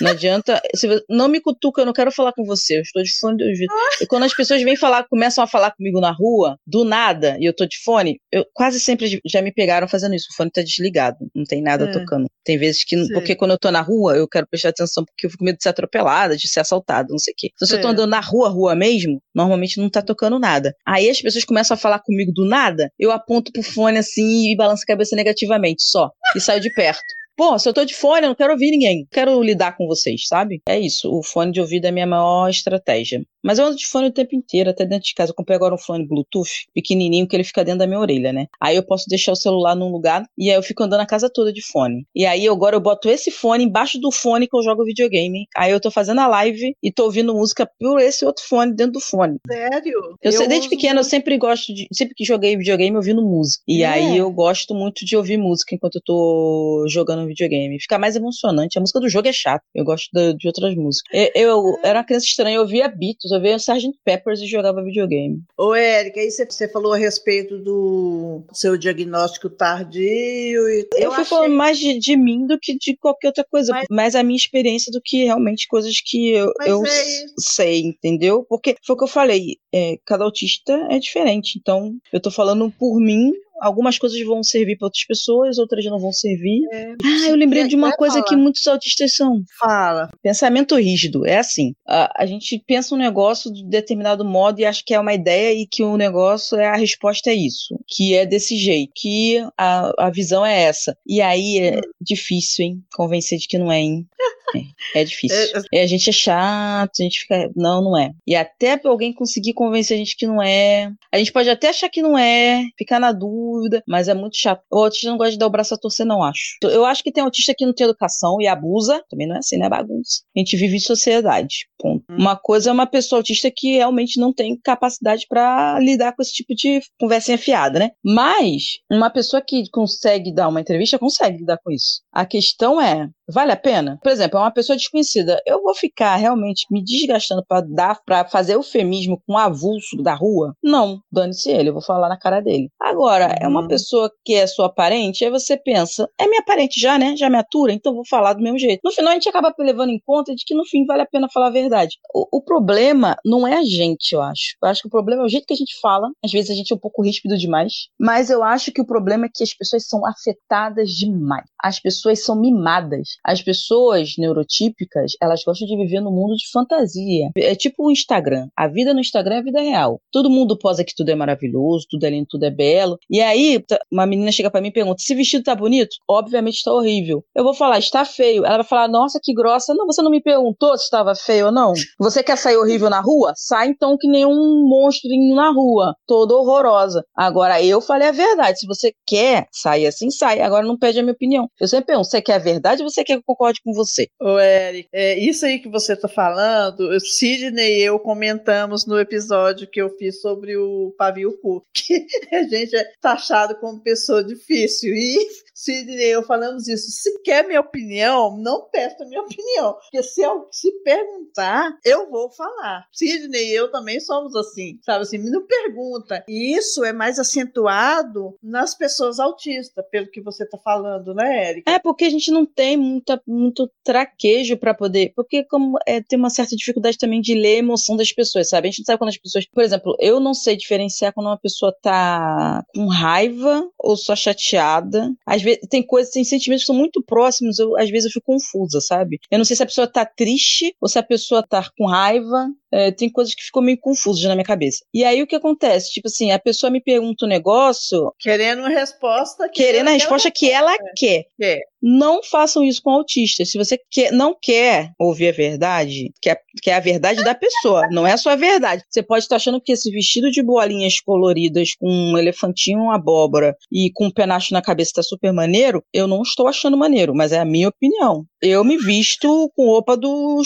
Não adianta. Se não me cutuca, eu não quero falar com você. Eu estou de fone de ouvido. E quando as pessoas vêm falar, começam a falar comigo na rua, do nada, e eu tô de fone, eu quase sempre já me pegaram fazendo isso. O fone tá desligado. Não tem nada
É.
tocando. Tem vezes que.
Sei.
Porque quando eu tô na rua, eu quero prestar atenção porque eu fico com medo de ser atropelada, de ser assaltada, não sei o quê. Se eu tô
É.
andando na rua, rua mesmo, normalmente não tá tocando nada. Aí as pessoas começam a falar comigo do nada, eu aponto pro fone assim e balanço a cabeça negativamente, só. E saio de perto. Pô, se eu tô de fone, eu não quero ouvir ninguém. Quero lidar com vocês, sabe? É isso. O fone de ouvido é a minha maior estratégia. Mas eu ando de fone o tempo inteiro, até dentro de casa. Eu comprei agora um fone Bluetooth, pequenininho, que ele fica dentro da minha orelha, né? Aí eu posso deixar o celular num lugar e aí eu fico andando a casa toda de fone. E aí agora eu boto esse fone embaixo do fone que eu jogo videogame. Aí eu tô fazendo a live e tô ouvindo música por esse outro fone dentro do fone.
Sério?
Eu, sei, desde pequena eu sempre gosto de. Sempre que joguei videogame ouvindo música. E
É.
aí eu gosto muito de ouvir música enquanto eu tô jogando videogame. Fica mais emocionante. A música do jogo é chata. Eu gosto da- de outras músicas. Eu, eu era uma criança estranha, eu ouvia Beatles, eu ouvia Sgt. Peppers e jogava videogame.
Ô, Érica, aí você- falou a respeito do seu diagnóstico tardio. E
Eu, fui falando mais de, de mim do que de qualquer outra coisa.
Mas-
mais a minha experiência do que realmente coisas que eu, eu
é
sei, entendeu? Porque foi o que eu falei. é, cada autista é diferente. Então, eu tô falando por mim. Algumas coisas vão servir para outras pessoas, outras não vão servir. Ah, eu lembrei de uma coisa que
falar?
muitos autistas são.
Fala.
Pensamento rígido. É assim. A, a gente pensa um negócio de determinado modo e acha que é uma ideia e que o negócio é a resposta é isso. Que é desse jeito. Que a, a visão é essa. E aí é difícil, hein? Convencer de que não é, hein? *laughs* É, é difícil.
É,
É, a gente é chato, a gente fica. Não, não é. E até alguém conseguir convencer a gente que não é. A gente pode até achar que não é, ficar na dúvida, mas é muito chato. O autista não gosta de dar o braço a torcer, não acho. Eu acho que tem autista que não tem educação e abusa. Também não é assim, né? Bagunça. A gente vive em sociedade. Ponto. Uma coisa é uma pessoa autista que realmente não tem capacidade pra lidar com esse tipo de conversinha fiada, né? Mas uma pessoa que consegue dar uma entrevista consegue lidar com isso. A questão é, vale a pena? Por exemplo, é uma pessoa desconhecida. Eu vou ficar realmente me desgastando pra dar, para fazer eufemismo com um avulso da rua? Não, dane-se ele, eu vou falar na cara dele. Agora, é uma
Uhum.
pessoa que é sua parente, aí você pensa, é minha parente já, né? Já me atura, então vou falar do mesmo jeito. No final, a gente acaba levando em conta de que no fim vale a pena falar a verdade. O, o problema não é a gente, eu acho. Eu acho que o problema é o jeito que a gente fala. Às vezes a gente é um pouco ríspido demais. Mas eu acho que o problema é que as pessoas são afetadas demais. As pessoas são mimadas. As pessoas neurotípicas, elas gostam de viver no mundo de fantasia. É tipo o Instagram. A vida no Instagram é a vida real. Todo mundo posa que tudo é maravilhoso, tudo é lindo, tudo é belo. E aí, uma menina chega pra mim e pergunta: esse vestido tá bonito? Obviamente tá horrível. Eu vou falar, está feio. Ela vai falar, nossa, que grossa. Não, você não me perguntou se estava feio ou não. *laughs* Você quer sair horrível na rua? Sai então que nem um monstrinho na rua, toda horrorosa. Agora, eu falei a verdade. Se você quer sair assim, sai. Agora não pede a minha opinião. Eu sempre pergunto: você quer a verdade ou você quer que eu concorde com você?
Ô, Eric, é, isso aí que você tá falando, o Sidney e eu comentamos no episódio que eu fiz sobre o pavio curto, *laughs* que a gente é taxado como pessoa difícil. E Sidney e eu falamos isso. Se quer minha opinião, não peça minha *laughs* opinião. Porque se, eu, se perguntar, eu vou falar. Sidney e eu também somos assim, sabe assim, me não pergunta. E isso é mais acentuado nas pessoas autistas, pelo que você tá falando, né, Eric?
É porque a gente não tem muita, muito traquejo pra poder. Porque, como é, tem uma certa dificuldade também de ler a emoção das pessoas, sabe? A gente não sabe quando as pessoas. Por exemplo, eu não sei diferenciar quando uma pessoa tá com raiva ou só chateada. Às vezes, tem coisas, tem sentimentos que são muito próximos, eu, às vezes eu fico confusa, sabe? Eu não sei se a pessoa tá triste ou se a pessoa tá com raiva. É, tem coisas que ficam meio confusas na minha cabeça. E aí o que acontece? Tipo assim, a pessoa me pergunta um negócio,
Querendo uma resposta. que
querendo a resposta que ela quer.
quer.
Não façam isso com autistas. Se você quer, não quer ouvir a verdade, quer, quer a verdade da pessoa, não é a sua verdade. Você pode estar achando que esse vestido de bolinhas coloridas com um elefantinho, uma abóbora e com um penacho na cabeça tá super maneiro. Eu não estou achando maneiro, mas é a minha opinião. Eu me visto com roupa do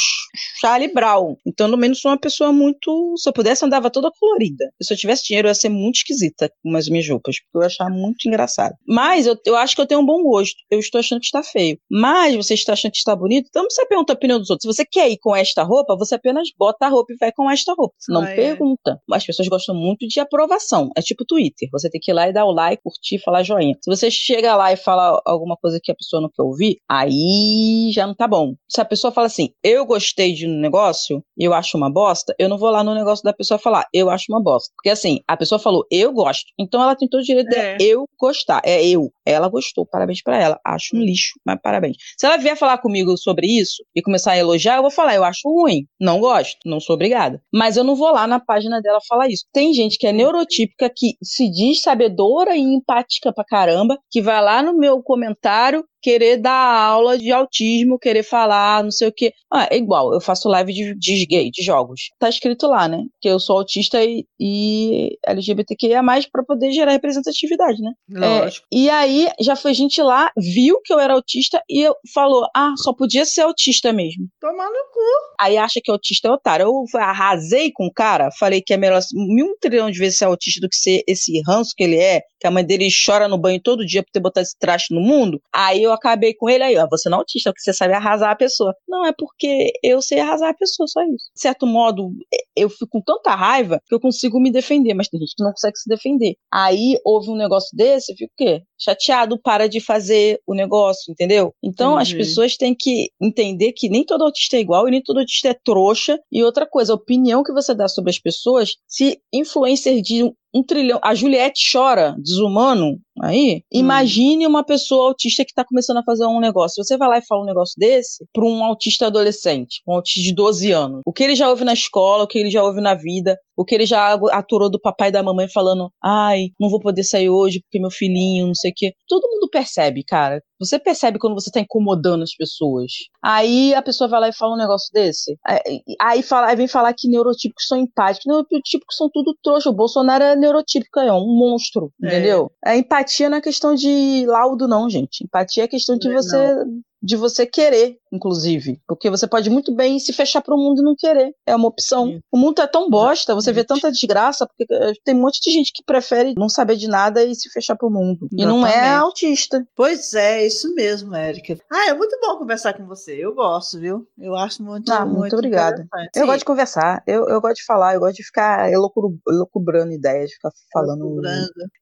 Charlie Brown. Então, no menos, sou uma pessoa muito. Se eu pudesse, andava toda colorida. Se eu tivesse dinheiro, eu ia ser muito esquisita com as minhas roupas, porque eu ia achar muito engraçado. Mas eu, eu acho que eu tenho um bom gosto. Eu estou achando que está feio. Mas você está achando que está bonito, então não precisa perguntar a opinião dos outros. Se você quer ir com esta roupa, você apenas bota a roupa e vai com esta roupa. Não
Ah, é.
pergunta. As pessoas gostam muito de aprovação. É tipo Twitter. Você tem que ir lá e dar o like, curtir, falar joinha. Se você chega lá e fala alguma coisa que a pessoa não quer ouvir, aí já não tá bom. Se a pessoa fala assim, eu gostei de um negócio e eu acho uma bosta, eu não vou lá no negócio da pessoa falar, eu acho uma bosta. Porque assim, a pessoa falou, eu gosto. Então ela tem todo o direito
É.
de eu gostar. É eu. Ela gostou, parabéns pra ela. Acho um lixo, mas parabéns. Se ela vier falar comigo sobre isso e começar a elogiar, eu vou falar, eu acho ruim. Não gosto, não sou obrigada. Mas eu não vou lá na página dela falar isso. Tem gente que é neurotípica, que se diz sabedora e empática pra caramba, que vai lá no meu comentário querer dar aula de autismo, querer falar, não sei o quê. Ah, é igual, eu faço live de, de gay, de jogos. Tá escrito lá, né? Que eu sou autista e, e LGBTQIA+, pra poder gerar representatividade, né?
Lógico.
É, e aí, já foi gente lá, viu que eu era autista e falou, ah, só podia ser autista mesmo.
Tomar no cu.
Aí acha que autista é otário. Eu arrasei com o cara, falei que é melhor mil trilhão de vezes ser autista do que ser esse ranço que ele é, que a mãe dele chora no banho todo dia por ter botado esse traste no mundo. Aí eu acabei com ele aí, ó, você não é autista, porque você sabe arrasar a pessoa. Não, é porque eu sei arrasar a pessoa, só isso. De certo modo, eu fico com tanta raiva que eu consigo me defender, mas tem gente que não consegue se defender. Aí houve um negócio desse, eu fico o quê? Chateado, para de fazer o negócio, entendeu? Então as
Entendi.
pessoas têm que entender que nem todo autista é igual e nem todo autista é trouxa. E outra coisa, a opinião que você dá sobre as pessoas, se influencer de um, trilhão. A Juliette chora, desumano, aí. Imagine uma pessoa autista que tá começando a fazer um negócio. Você vai lá e fala um negócio desse pra um autista adolescente, um autista de 12 anos. O que ele já ouve na escola, o que ele já ouve na vida, o que ele já aturou do papai e da mamãe falando: ai, não vou poder sair hoje porque meu filhinho, não sei o quê. Todo mundo percebe, cara. Você percebe quando você tá incomodando as pessoas. Aí a pessoa vai lá e fala um negócio desse. Aí, aí fala, aí vem falar que neurotípicos são empáticos. Neurotípicos são tudo trouxa. O Bolsonaro é neurotípico, é um monstro,
É.
entendeu? A empatia não é questão de laudo, não, gente. Empatia é questão de
É,
você. De você querer, inclusive. Porque você pode muito bem se fechar pro mundo e não querer. É uma opção. O mundo é tão bosta, você vê tanta desgraça, porque eh, tem um monte de gente que prefere não saber de nada e se fechar pro mundo. E não é
Exatamente.
autista.
Pois é, isso mesmo, Érica. Ah, é muito bom conversar com você. Eu gosto, viu? Eu acho muito,
Ah, muito obrigada.
interessante.
Eu
Sim,
gosto de conversar, eu, eu gosto de falar, eu gosto de ficar elucubrando ideias, ficar falando.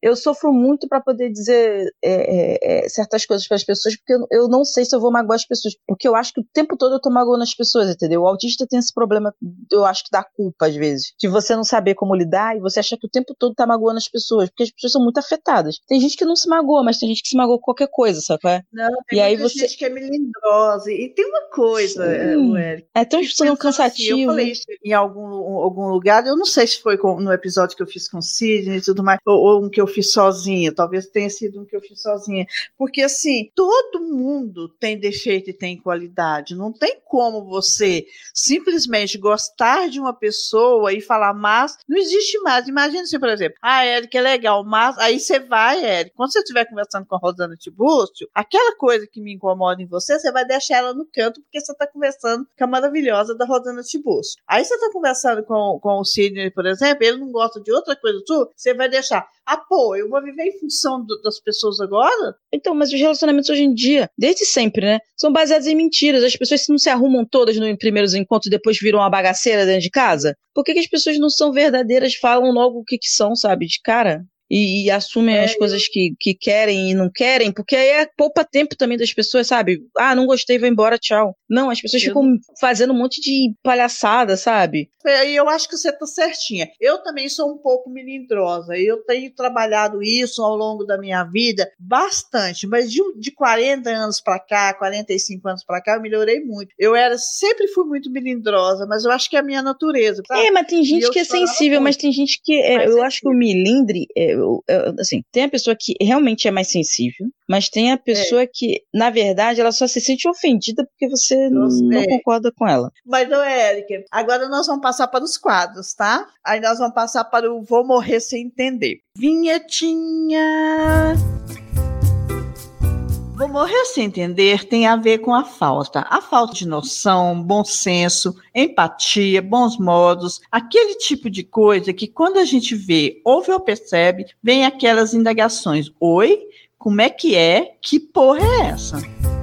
Eu sofro muito para poder dizer é, é, certas coisas para as pessoas, porque eu, eu não sei se eu vou magoar as pessoas. Porque eu acho que o tempo todo eu tô magoando as pessoas, entendeu? O autista tem esse problema, eu acho que dá culpa às vezes, de você não saber como lidar e você achar que o tempo todo tá magoando as pessoas, porque as pessoas são muito afetadas. Tem gente que não se magoa, mas tem gente que se magoa com qualquer coisa, sabe? é?
Não, tem
E aí você-
gente que é melindrosa. E tem uma coisa, é, Érica.
É tão são
pensando assim,
cansativo.
eu falei isso em algum, algum lugar, eu não sei se foi com- no episódio que eu fiz com o Sidney e tudo mais, ou, ou um que eu fiz sozinha, talvez tenha sido um que eu fiz sozinha. Porque, assim, todo mundo tem defeito e tem qualidade. Não tem como você simplesmente gostar de uma pessoa e falar, mas não existe mais. Imagina se, por exemplo, ah, Érica é legal, mas aí você vai, Érica, quando você estiver conversando com a Rosana Tibúrcio, aquela coisa que me incomoda em você, você vai deixar ela no canto porque você está conversando com a maravilhosa da Rosana Tibúrcio. Aí você está conversando com, com o Sidney, por exemplo, ele não gosta de outra coisa sua, você vai deixar, pô, eu vou viver em função do- das pessoas agora?
Então, mas os relacionamentos hoje em dia, desde sempre, né? São baseados em mentiras. As pessoas não se arrumam todas nos primeiros encontros e depois viram uma bagaceira dentro de casa. Por que, que as pessoas não são verdadeiras, falam logo o que, que são, sabe? De cara. E, e assumem
É,
as coisas que, que querem e não querem, porque aí é poupa tempo também das pessoas, sabe? Ah, não gostei, vou embora, tchau. Não, as pessoas
Eu
ficam fazendo um monte de palhaçada, sabe?
E eu acho que você está certinha. Eu também sou um pouco melindrosa. Eu tenho trabalhado isso ao longo da minha vida bastante, mas de, de 40 anos para cá, 45 anos para cá, eu melhorei muito. Eu era sempre fui muito melindrosa, mas eu acho que é a minha natureza. sabe?
É, mas tem gente que é sensível, mas
muito.
tem gente que. é, eu acho que o milindre, é, eu- eu- assim, tem a pessoa que realmente é mais sensível, mas tem a pessoa que, na verdade, ela só se sente ofendida porque você não, não
é.
concorda com ela.
Mas não é, Érica. Agora nós vamos passar para os quadros, tá? Aí nós vamos passar para o Vou Morrer Sem Entender. Vinhetinha. Vou morrer sem entender tem a ver com a falta. A falta de noção, bom senso, empatia, bons modos, aquele tipo de coisa que quando a gente vê, ouve ou percebe, vem aquelas indagações. Oi? Como é que é? Que porra é essa?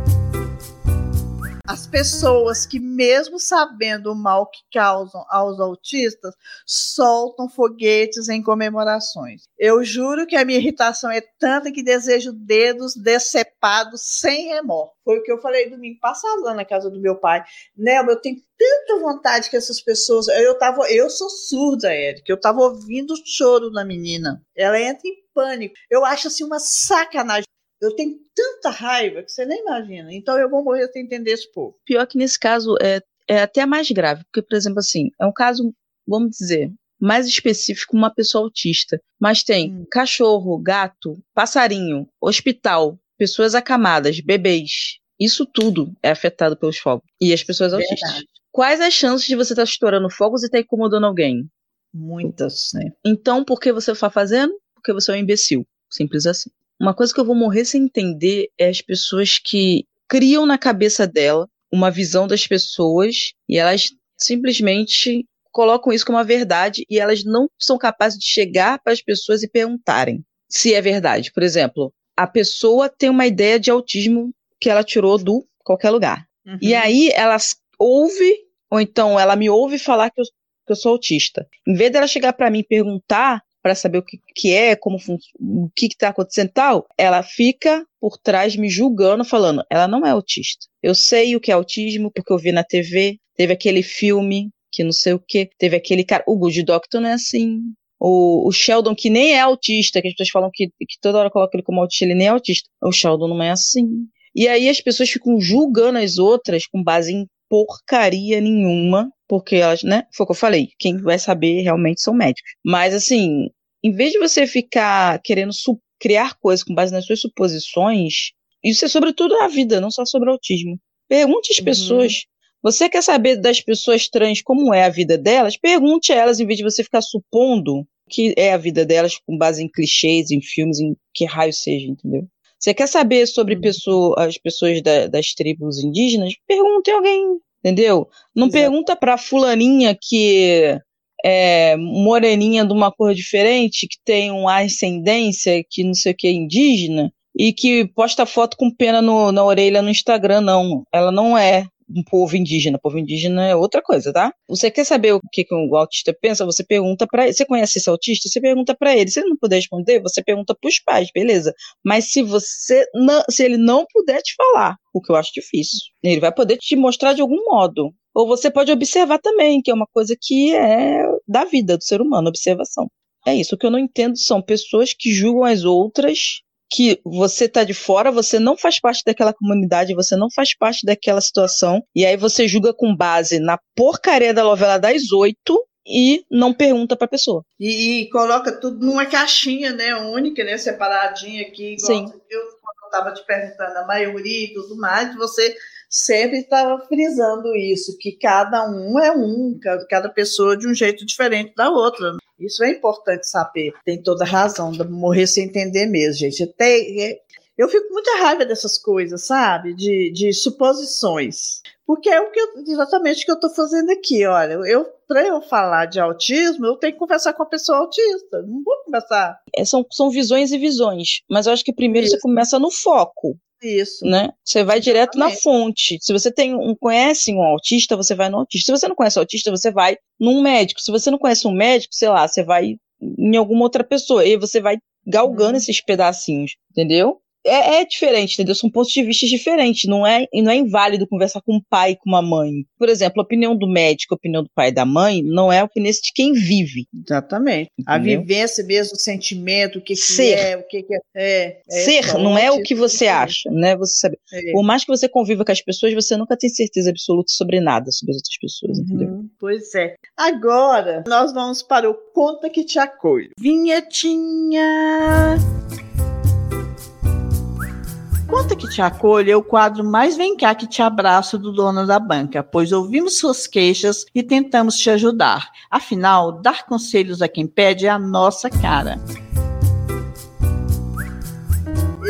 As pessoas que, mesmo sabendo o mal que causam aos autistas, soltam foguetes em comemorações. Eu juro que a minha irritação é tanta que desejo dedos decepados sem remorso. Foi o que eu falei domingo passado lá na casa do meu pai. Nelma, eu tenho tanta vontade que essas pessoas. Eu tava, eu sou surda, Eric. Eu tava ouvindo o choro da menina. Ela entra em pânico. Eu acho assim uma sacanagem. Eu tenho tanta raiva que você nem imagina. Então eu vou morrer sem entender esse povo.
Pior que nesse caso é, é até mais grave, porque, por exemplo, assim, é um caso, vamos dizer, mais específico, uma pessoa autista. Mas tem
Hum.
cachorro, gato, passarinho, hospital, pessoas acamadas, bebês. Isso tudo é afetado pelos fogos. E as pessoas autistas.
Verdade.
Quais as chances de você estar estourando fogos e estar incomodando alguém?
Muitas, né?
Então, por que você está fazendo? Porque você é um imbecil. Simples assim. Uma coisa que eu vou morrer sem entender é as pessoas que criam na cabeça dela uma visão das pessoas e elas simplesmente colocam isso como uma verdade e elas não são capazes de chegar para as pessoas e perguntarem se é verdade. Por exemplo, a pessoa tem uma ideia de autismo que ela tirou do qualquer lugar.
Uhum.
E aí ela ouve, ou então ela me ouve falar que eu, que eu sou autista. Em vez dela chegar pra mim e perguntar para saber o que, que é, como o que está acontecendo tal, ela fica por trás me julgando, falando, ela não é autista. Eu sei o que é autismo porque eu vi na TV, teve aquele filme que não sei o que, teve aquele cara, o Good Doctor não é assim. O, o Sheldon, que nem é autista, que as pessoas falam que, que toda hora coloca ele como autista, ele nem é autista. O Sheldon não é assim. E aí as pessoas ficam julgando as outras com base em porcaria nenhuma, porque elas, né? Foi o que eu falei, quem vai saber realmente são médicos. Mas assim, em vez de você ficar querendo criar coisas com base nas suas suposições, isso é sobretudo na vida, não só sobre autismo. Pergunte às
Uhum.
pessoas. Você quer saber das pessoas trans como é a vida delas? Pergunte a elas em vez de você ficar supondo que é a vida delas com base em clichês, em filmes, em que raio seja, entendeu? Você quer saber sobre
Uhum.
pessoa- as pessoas da- das tribos indígenas? Pergunte a alguém, entendeu? Não
Exato.
pergunta pra fulaninha que é moreninha de uma cor diferente, que tem uma ascendência, que não sei o que indígena, e que posta foto com pena no- na orelha no Instagram, não. Ela não é um povo indígena. Povo indígena é outra coisa, tá? Você quer saber o que, que o autista pensa? Você pergunta pra ele. Você conhece esse autista? Você pergunta pra ele. Se ele não puder responder, você pergunta pros pais, beleza? Mas se você não, se ele não puder te falar, o que eu acho difícil, ele vai poder te mostrar de algum modo. Ou você pode observar também, que é uma coisa que é da vida do ser humano, observação. É isso. O que eu não entendo são pessoas que julgam as outras, que você tá de fora, você não faz parte daquela comunidade, você não faz parte daquela situação, e aí você julga com base na porcaria da novela das oito e não pergunta pra pessoa.
E, e coloca tudo numa caixinha, né? Única, né? Separadinha aqui. Igual
Sim.
Eu, estava te perguntando a maioria e tudo mais, você sempre estava frisando isso, que cada um é um, ca- cada pessoa de um jeito diferente da outra. Isso é importante saber. Tem toda razão, de morrer sem entender mesmo, gente. Até, é, eu fico muita raiva dessas coisas, sabe? De, de suposições. Porque é o que eu- exatamente o que eu estou fazendo aqui. Olha, eu para eu falar de autismo, eu tenho que conversar com a pessoa autista. Não vou conversar
É, são, são visões e visões, mas eu acho que primeiro você
Isso.
começa no foco.
Isso.
né? Você vai direto na fonte. Se você tem um, conhece um autista, você vai no autista. Se você não conhece um autista, você vai num médico. Se você não conhece um médico, sei lá, você vai em alguma outra pessoa. E aí você vai galgando
Uhum.
esses pedacinhos, entendeu? É, é diferente, entendeu? São pontos de vista diferentes. Não é, e não é inválido conversar com um pai e com uma mãe. Por exemplo, a opinião do médico, a opinião do pai e da mãe, não é a opinião de quem vive.
Exatamente. A
Entendeu?
vivência mesmo, o sentimento, o que, que
Ser.
é, o que, que é. é, é
Ser não é o que você
diferente.
acha, né? Você sabe.
É.
Por mais que você conviva com as pessoas, você nunca tem certeza absoluta sobre nada, sobre as outras pessoas, entendeu?
Uhum, pois é. Agora, nós vamos para o Conta que te acolho. Vinhetinha! Conta que te acolho é o quadro mais vem cá que te abraço do dono da banca, pois ouvimos suas queixas e tentamos te ajudar. Afinal, dar conselhos a quem pede é a nossa cara.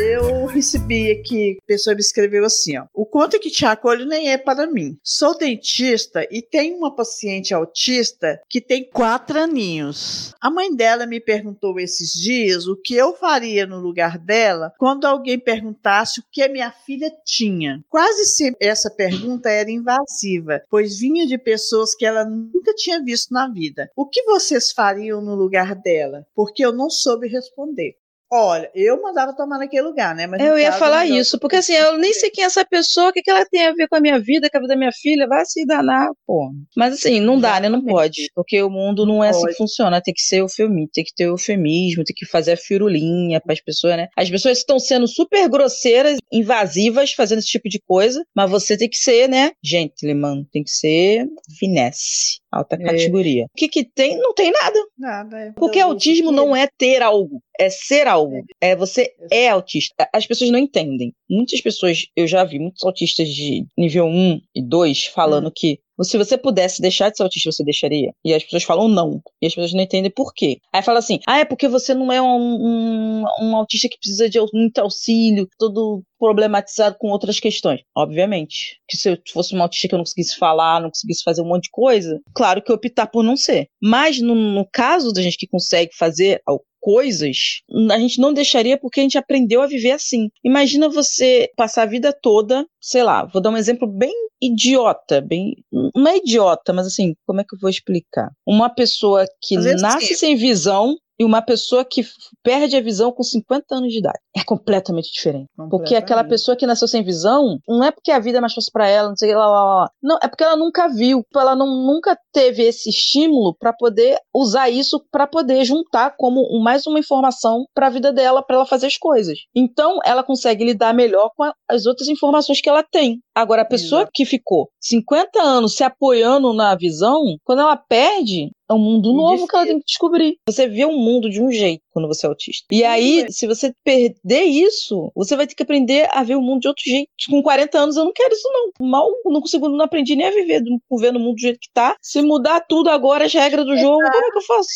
Eu recebi aqui, a pessoa me escreveu assim, ó. O conto que te acolho nem é para mim. Sou dentista e tenho uma paciente autista que tem quatro aninhos. A mãe dela me perguntou esses dias o que eu faria no lugar dela quando alguém perguntasse o que minha filha tinha. Quase sempre essa pergunta era invasiva, pois vinha de pessoas que ela nunca tinha visto na vida. O que vocês fariam no lugar dela? Porque eu não soube responder. Olha, eu mandava tomar naquele lugar, né? Mas
Eu ia falar
não-
isso, porque assim, eu nem sei quem é essa pessoa, o que, que ela tem a ver com a minha vida, com a vida da minha filha, vai se danar, pô. Mas assim, não dá, né? Não pode, porque o mundo não é assim que
Pode.
funciona, tem que ser eufemismo, tem que ter eufemismo, tem que fazer a firulinha pras pessoas, né? As pessoas estão sendo super grosseiras, invasivas, fazendo esse tipo de coisa, mas você tem que ser, né, gentleman, tem que ser finesse, alta
É.
categoria. O que que tem? Não tem nada.
Nada, é.
Porque autismo não é ter algo, é ser algo. É você é autista. As pessoas não entendem. Muitas pessoas, eu já vi muitos autistas de nível 1 e 2 falando que se você pudesse deixar de ser autista, você deixaria? E as pessoas falam não. E as pessoas não entendem por quê. Aí fala assim: ah, é porque você não é um, um, um autista que precisa de muito auxílio, todo problematizado com outras questões. Obviamente. Que se eu fosse um autista que eu não conseguisse falar, não conseguisse fazer um monte de coisa, claro que eu optar por não ser. Mas no, no caso da gente que consegue fazer coisas, a gente não deixaria porque a gente aprendeu a viver assim. Imagina você passar a vida toda, sei lá, vou dar um exemplo bem idiota, bem. Não é idiota, mas assim, como é que eu vou explicar? Uma pessoa que nasce sem visão e uma pessoa que perde a visão com 50 anos de idade. É completamente diferente. Porque aquela
Completamente.
pessoa que nasceu sem visão, não é porque a vida é mais fácil pra ela, não sei lá, lá, lá, lá. Não, é porque ela nunca viu, ela não, nunca teve esse estímulo pra poder usar isso pra poder juntar como mais uma informação pra vida dela, pra ela fazer as coisas. Então, ela consegue lidar melhor com a- as outras informações que ela tem. Agora, a pessoa
Exato.
que ficou 50 anos se apoiando na visão, quando ela perde, é um mundo novo que ela tem que descobrir. Você vê o mundo de um jeito quando você é autista. E aí,
é.
se você perder isso, você vai ter que aprender a ver o mundo de outro jeito. Com 40 anos eu não quero isso não. Mal não consigo, não aprendi nem a viver, do- vendo o mundo do jeito que tá. Se mudar tudo agora, as regras do jogo, como é que eu faço?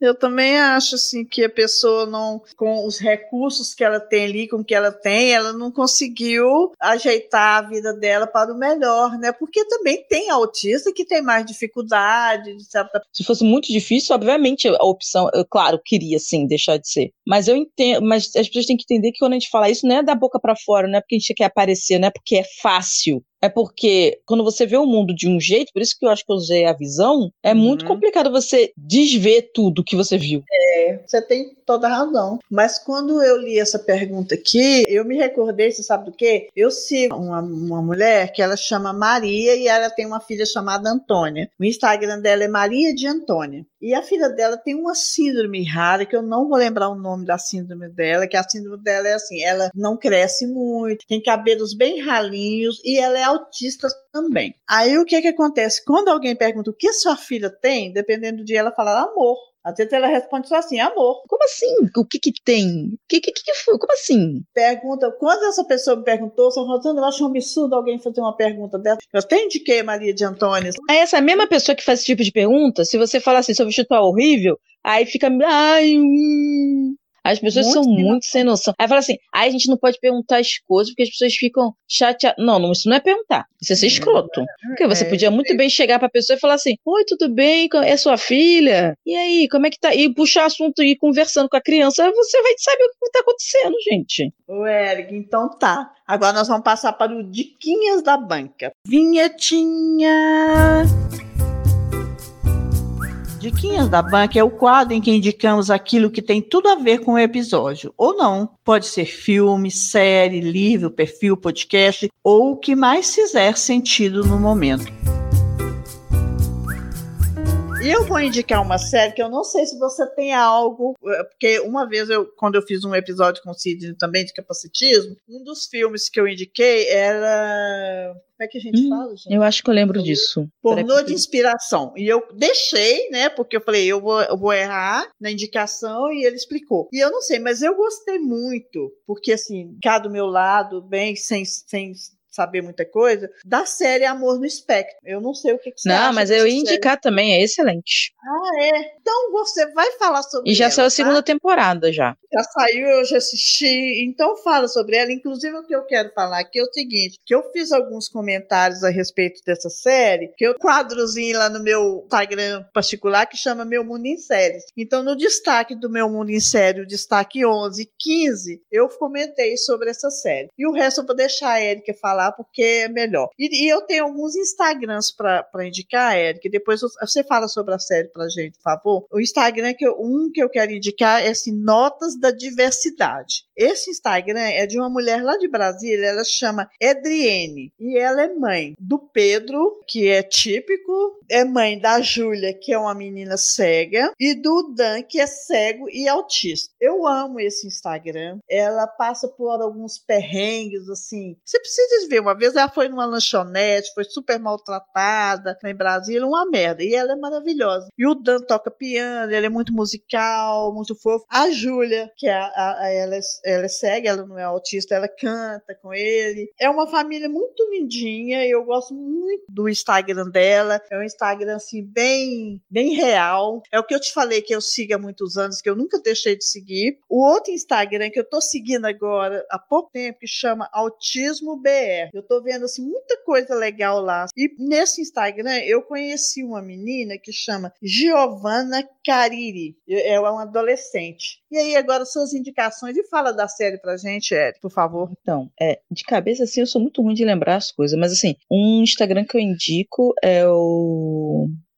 Eu também acho assim que a pessoa não, com os recursos que ela tem ali, com o que ela tem, ela não conseguiu ajeitar a vida dela para o melhor, né? Porque também tem autista que tem mais dificuldade, de certa
Se fosse muito difícil, obviamente a opção, eu, claro, queria sim deixar de ser. Mas eu entendo, mas as pessoas têm que entender que quando a gente fala isso, não é da boca pra fora, não é porque a gente quer aparecer, não é porque é fácil. É porque quando você vê o mundo de um jeito, por isso que eu acho que eu usei a visão, é muito
Uhum.
complicado você desver tudo que você viu.
Você tem toda a razão. Mas quando eu li essa pergunta aqui, eu me recordei, você sabe do quê? Eu sigo uma, uma mulher que ela chama Maria e ela tem uma filha chamada Antônia. O Instagram dela é Maria de Antônia. E a filha dela tem uma síndrome rara, que eu não vou lembrar o nome da síndrome dela, que a síndrome dela é assim, ela não cresce muito, tem cabelos bem ralinhos e ela é autista também. Aí o que que acontece? Quando alguém pergunta o que sua filha tem, dependendo do dia ela fala amor. Às vezes ela responde só assim, amor.
Como assim? O que que tem? O que, que, que foi? Como assim?
Pergunta, quando essa pessoa me perguntou, São Rosana, eu acho um absurdo alguém fazer uma pergunta dessa. Eu até indiquei Maria de Antônia.
Aí essa mesma pessoa que faz esse tipo de pergunta, se você falar assim, seu vestido tá horrível, aí fica, ai, hum. As pessoas
Muito
são
sem
muito sem noção. Aí fala assim, aí a gente não pode perguntar as coisas porque as pessoas ficam chateadas. Não, não, isso não é perguntar. Isso é ser escroto. Porque você
É,
podia muito bem chegar pra pessoa e falar assim, oi, tudo bem? É sua filha? E aí, como é que tá? E puxar assunto e ir conversando com a criança, você vai saber o que tá acontecendo, gente.
Ô, Eric, então tá. Agora nós vamos passar para o Diquinhas da Banca. Vinhetinha! Diquinhas da Banca é o quadro em que indicamos aquilo que tem tudo a ver com o episódio, ou não. Pode ser filme, série, livro, perfil, podcast, ou o que mais fizer sentido no momento. E eu vou indicar uma série que eu não sei se você tem algo, eh, porque uma vez eu, quando eu fiz um episódio com o Sidney também de capacitismo, um dos filmes que eu indiquei era. Como é que a gente
Hum,
fala, gente?
Eu acho que eu lembro disso.
Pornô de inspiração. E eu deixei, né? Porque eu falei, eu vou, eu vou errar na indicação e ele explicou. E eu não sei, mas eu gostei muito, porque assim, cá do meu lado, bem, sem, sem saber muita coisa, da série Amor no Espectro. Eu não sei o que, que você acha
Não, mas eu ia
série.
indicar também, é excelente.
Ah, é? Então você vai falar sobre
E já
ela,
saiu a
tá?
segunda temporada já.
Já saiu, eu já assisti, então fala sobre ela. Inclusive, o que eu quero falar aqui é o seguinte: que eu fiz alguns comentários a respeito dessa série, que eu quadrozinho lá no meu Instagram particular que chama Meu Mundo em Séries. Então, no destaque do Meu Mundo em Série, o destaque 11 e 15, eu comentei sobre essa série. E o resto eu vou deixar a Erika falar porque é melhor. E, e eu tenho alguns Instagrams para indicar, Erika. Depois você fala sobre a série pra gente, por favor. O Instagram que eu, um que eu quero indicar é assim, Notas da Diversidade. Esse Instagram é de uma mulher lá de Brasília, ela chama Edriene e ela é mãe do Pedro, que é típico, é mãe da Júlia, que é uma menina cega, e do Dan, que é cego e autista. Eu amo esse Instagram. Ela passa por alguns perrengues assim. Você precisa ver, uma vez ela foi numa lanchonete, foi super maltratada em Brasília, uma merda. E ela é maravilhosa. E o Dan toca piano, ele é muito musical, muito fofo. A Júlia, que é a- a- ela, é, ela é cega, ela não é autista, ela canta com ele. É uma família muito lindinha, eu gosto muito do Instagram dela. É um Instagram assim bem, bem real. É o que eu te falei que eu sigo há muitos anos, que eu nunca deixei de seguir. O outro Instagram que eu tô seguindo agora há pouco tempo, que chama Autismo BR. Eu tô vendo assim muita coisa legal lá. E nesse Instagram eu conheci uma menina que chama Giovanna Cariri. É uma adolescente. E aí agora suas indicações e fala da série pra gente, Eric, por favor.
Então, é, de cabeça assim, eu sou muito ruim de lembrar as coisas, mas assim, um Instagram que eu indico é o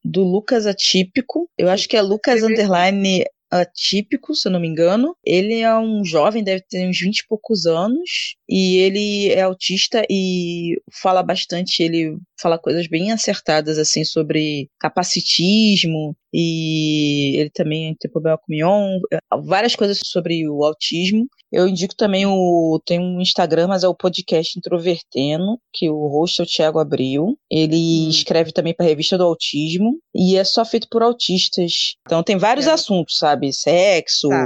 do Lucas Atípico. Eu acho que é Lucas
Escreve-
Underline Atípico, se eu não me engano. Ele é um jovem, deve ter uns 20 e poucos anos, e ele é autista e fala bastante, ele fala coisas bem acertadas assim sobre capacitismo e ele também tem problema com Mion, várias coisas sobre o autismo. Eu indico também o. Tem um Instagram, mas é o podcast Introvertendo, que o host é o Thiago Abril. Ele
Hum.
escreve também para a revista do Autismo e é só feito por autistas. Então tem vários
É.
assuntos, sabe? Sexo,
Tá.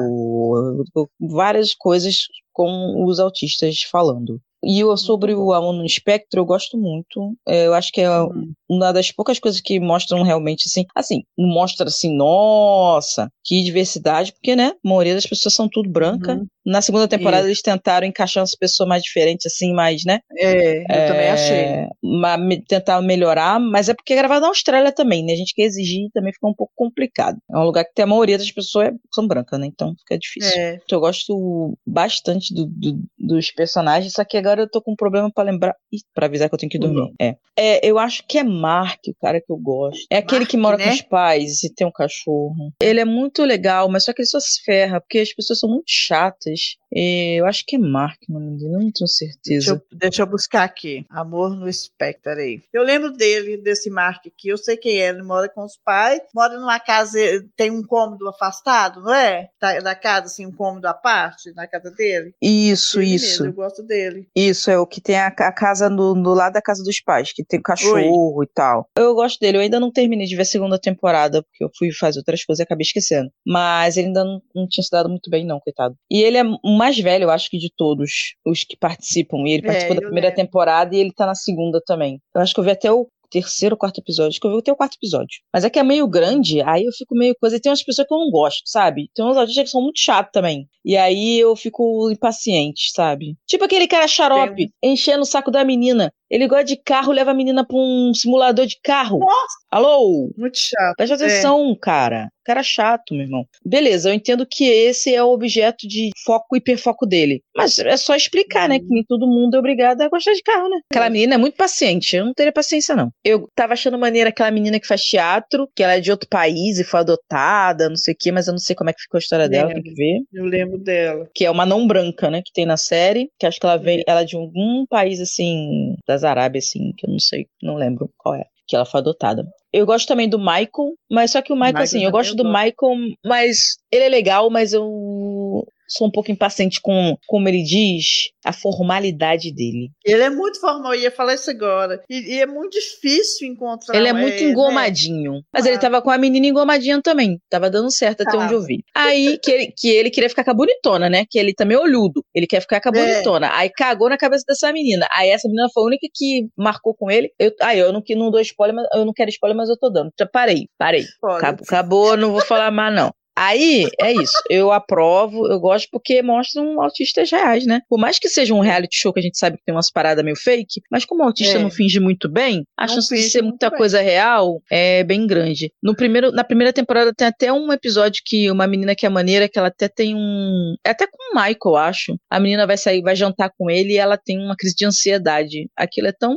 várias coisas com os autistas falando. E eu, sobre o Amor no Espectro, eu gosto muito. É, eu acho que é
Hum.
uma das poucas coisas que mostram realmente assim. Assim, mostra assim, nossa, que diversidade, porque, né? A maioria das pessoas são tudo branca.
Uhum.
Na segunda temporada eles tentaram encaixar umas pessoas mais diferentes, assim, mais, né?
É, eu também achei.
É, ma- me- tentar melhorar, mas é porque é gravado na Austrália também, né? A gente quer exigir também fica um pouco complicado. É um lugar que tem a maioria das pessoas é- são brancas, né? Então fica difícil.
É.
Eu gosto bastante do- do- dos personagens, só que agora eu tô com um problema pra lembrar. Ih, pra avisar que eu tenho que dormir. É. É, eu acho que é Mark, o cara que eu gosto. É aquele que
Mark,
mora
né?
com os pais e tem um cachorro. Ele é muito legal, mas só que ele só se ferra, porque as pessoas são muito chatas. E eu acho que é Mark o nome dele, eu não tenho
Deixa
certeza.
eu, deixa eu buscar aqui. Amor no Espectro, peraí. Eu lembro dele, desse Mark aqui. Eu sei quem é. Ele mora com os pais, mora numa casa, tem um cômodo afastado, não é? Da, da casa, assim, um cômodo à parte, na casa dele.
Isso,
Ele
isso.
mesmo, eu gosto dele.
Isso, é o que tem a, a casa no, no lado da casa dos pais, que tem cachorro e tal. Eu gosto dele, eu ainda não terminei de ver a segunda temporada, porque eu fui fazer outras coisas e acabei esquecendo. Mas ele ainda não, não tinha se dado muito bem, não, coitado. E ele é o mais velho, eu acho que de todos os que participam. E ele
É,
participou da
eu
primeira
lembro.
temporada e ele tá na segunda também. Eu acho que eu vi até o terceiro ou quarto episódio. Acho que eu vi até o quarto episódio. Mas é que é meio grande, aí eu fico meio coisa. E tem umas pessoas que eu não gosto, sabe? Tem uns autistas que são muito chatos também. E aí eu fico impaciente, sabe? Tipo aquele cara xarope, enchendo o saco da menina. Ele gosta de carro, leva a menina pra um simulador de carro.
Nossa!
Alô?
Muito chato.
Presta atenção, cara. Cara chato, meu irmão. Beleza, eu entendo que esse é o objeto de foco e hiperfoco dele. Mas é só explicar, né? Que nem todo mundo é obrigado a gostar de carro, né? Aquela menina é muito paciente. Eu não teria paciência, não. Eu tava achando maneira aquela menina que faz teatro, que ela é de outro país e foi adotada, não sei o quê, mas eu não sei como é que ficou a história dela, tem que ver.
Eu lembro dela.
Que é uma não branca, né? Que tem na série. Que acho que ela vem. Ela é de algum país, assim, das Arábias, assim, que eu não sei, não lembro qual é. Que ela foi adotada. Eu gosto também do Michael, mas só que o Michael,
Michael
assim, eu gosto do
gosto.
Michael, mas ele é legal, mas eu. Sou um pouco impaciente com, como ele diz, a formalidade dele.
Ele é muito formal, eu ia falar isso agora. E, e é muito difícil encontrar.
Ele é muito
né?
engomadinho. Mas ele
Ah.
tava com a menina engomadinha também. Tava dando certo até
Tava.
onde eu vi. Aí que ele, que ele queria ficar com a bonitona, né? Que ele também é olhudo. Ele quer ficar com a
É.
bonitona. Aí cagou na cabeça dessa menina. Aí essa menina foi a única que marcou com ele. Eu, aí eu não, que não dou spoiler, mas eu não quero spoiler, mas eu tô dando. Já parei, parei. Acabou, acabou, não vou falar mais, não. Aí, é isso. Eu aprovo, eu gosto porque mostram autistas reais, né? Por mais que seja um reality show que a gente sabe que tem umas paradas meio fake, mas como o autista
É.
não finge muito bem, a
Não
chance de
finge
ser muita
bem.
coisa real é bem grande. No primeiro, na primeira temporada tem até um episódio que uma menina que é maneira, que ela até tem um. É até com o Michael, acho. A menina vai sair, vai jantar com ele e ela tem uma crise de ansiedade. Aquilo é tão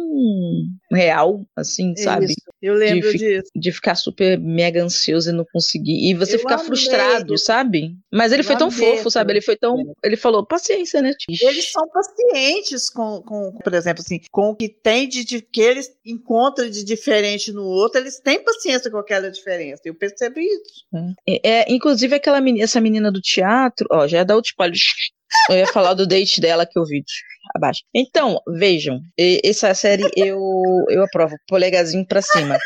real, assim, sabe?
Isso, eu lembro
fi-
disso.
de ficar super mega ansioso e não conseguir. E você
Eu
ficar
amei
frustrado, sabe? Mas ele foi tão fofo, sabe? Ele foi tão. Ele falou, paciência, né? tio?"
Eles são pacientes com, com, por exemplo, assim, com o que tem de, de que eles encontram de diferente no outro, eles têm paciência com aquela diferença. Eu percebi isso.
É, é, inclusive, aquela menina, essa menina do teatro, ó, já é da outro spoiler. Eu ia falar do date dela que eu vi abaixo. Então, vejam, essa série eu, eu aprovo, polegazinho pra cima.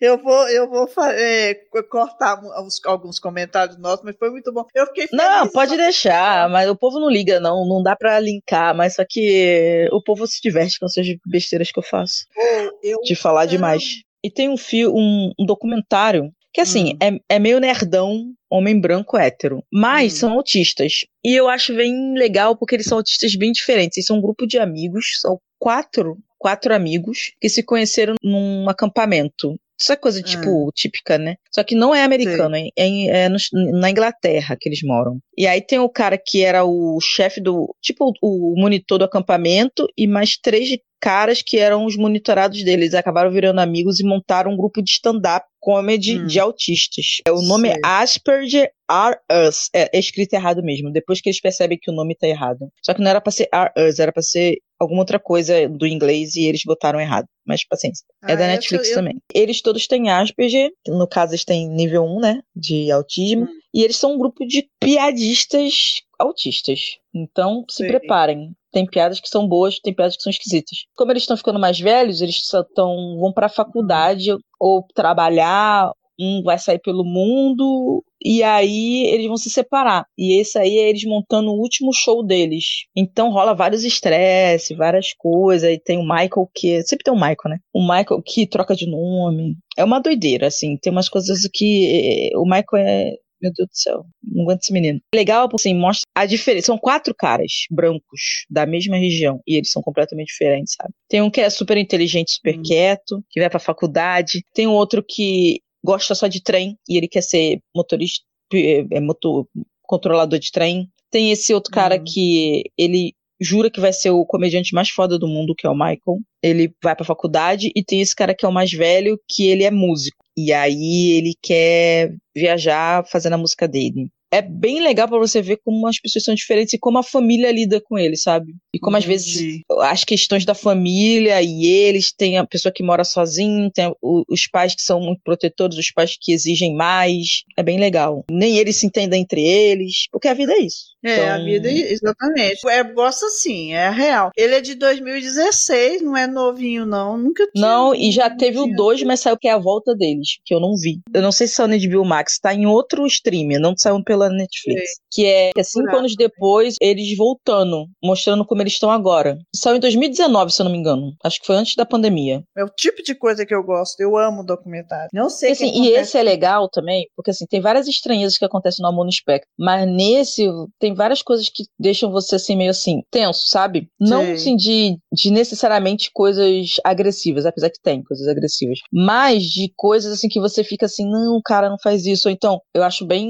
Eu vou, eu vou é, co- cortar uns- alguns comentários nossos, mas foi muito bom. Eu fiquei feliz.
Não, pode
só-
deixar, mas o povo não liga, não. Não dá pra linkar, mas só que o povo se diverte com essas besteiras que eu faço.
Eu
de falar demais. E tem um fio, um, um documentário que assim,
Hum.
é, é meio nerdão, homem branco hétero, mas
Hum.
são autistas. E eu acho bem legal porque eles são autistas bem diferentes. Eles são um grupo de amigos, são quatro, quatro amigos que se conheceram num acampamento. Isso é coisa, tipo, típica, né? Só que não é americano, é, em- é nos- na Inglaterra que eles moram. E aí tem o cara que era o chefe do. Tipo, o, o monitor do acampamento, e mais três caras que eram os monitorados deles. Eles acabaram virando amigos e montaram um grupo de stand-up comedy
Hum.
de autistas. É, O nome
Sei.
é Asperger Are Us. É, é escrito errado mesmo, depois que eles percebem que o nome tá errado. Só que não era pra ser Are Us, era pra ser alguma outra coisa do inglês e eles botaram errado. Mas paciência. É
Ah,
da
essa
Netflix
eu-
também. Eles todos têm Asperger, no caso eles têm nível 1, né, de autismo,
Hum.
e eles são um grupo de piadistas autistas. Então, se
Sei.
preparem. Tem piadas que são boas, tem piadas que são esquisitas. Como eles estão ficando mais velhos, eles só tão, vão pra faculdade ou trabalhar, um vai sair pelo mundo, e aí eles vão se separar. E esse aí é eles montando o último show deles. Então rola vários estresse, várias coisas. E tem o Michael que. Sempre tem o Michael, né? O Michael que troca de nome. É uma doideira, assim. Tem umas coisas que. eh, O Michael é. Meu Deus do céu, não aguento esse menino. Legal, porque assim, mostra a diferença. São quatro caras brancos da mesma região e eles são completamente diferentes, sabe? Tem um que é super inteligente, super
Hum.
quieto, que vai pra faculdade. Tem um outro que gosta só de trem e ele quer ser motorista, é, é, motor, controlador de trem. Tem esse outro cara
Hum.
que ele jura que vai ser o comediante mais foda do mundo, que é o Michael. Ele vai pra faculdade e tem esse cara que é o mais velho, que ele é músico. E aí ele quer viajar fazendo a música dele. É bem legal pra você ver como as pessoas são diferentes e como a família lida com ele, sabe? E como às vezes
Entendi.
as questões da família e eles, tem a pessoa que mora sozinho, tem os pais que são muito protetores, os pais que exigem mais. É bem legal. Nem eles se entendem entre eles, porque a vida é isso.
É, a
Então,
vida, exatamente. É, gosta assim, é real. Ele é de 2016, não é novinho, não. Nunca tinha.
Não, e já teve o
tinha
2, mas saiu que é a volta deles, que eu não vi. Eu não sei se saiu na HBO Max, tá em outro streamer, não saiu pela Netflix. Que é que é cinco
Procurado
anos depois, eles voltando, mostrando como eles estão agora. Saiu em 2019, se eu não me engano. Acho que foi antes da pandemia.
É o tipo de coisa que eu gosto. Eu amo documentário. Não sei
E, assim, e esse é legal também, porque assim, tem várias estranhezas que acontecem no Amor no Espectro, mas nesse tem várias coisas que deixam você assim, meio assim, tenso, sabe? Não
Sei.
assim de, de necessariamente coisas agressivas, apesar que tem coisas agressivas, mas de coisas assim que você fica assim, não, o cara não faz isso, ou então, eu acho bem,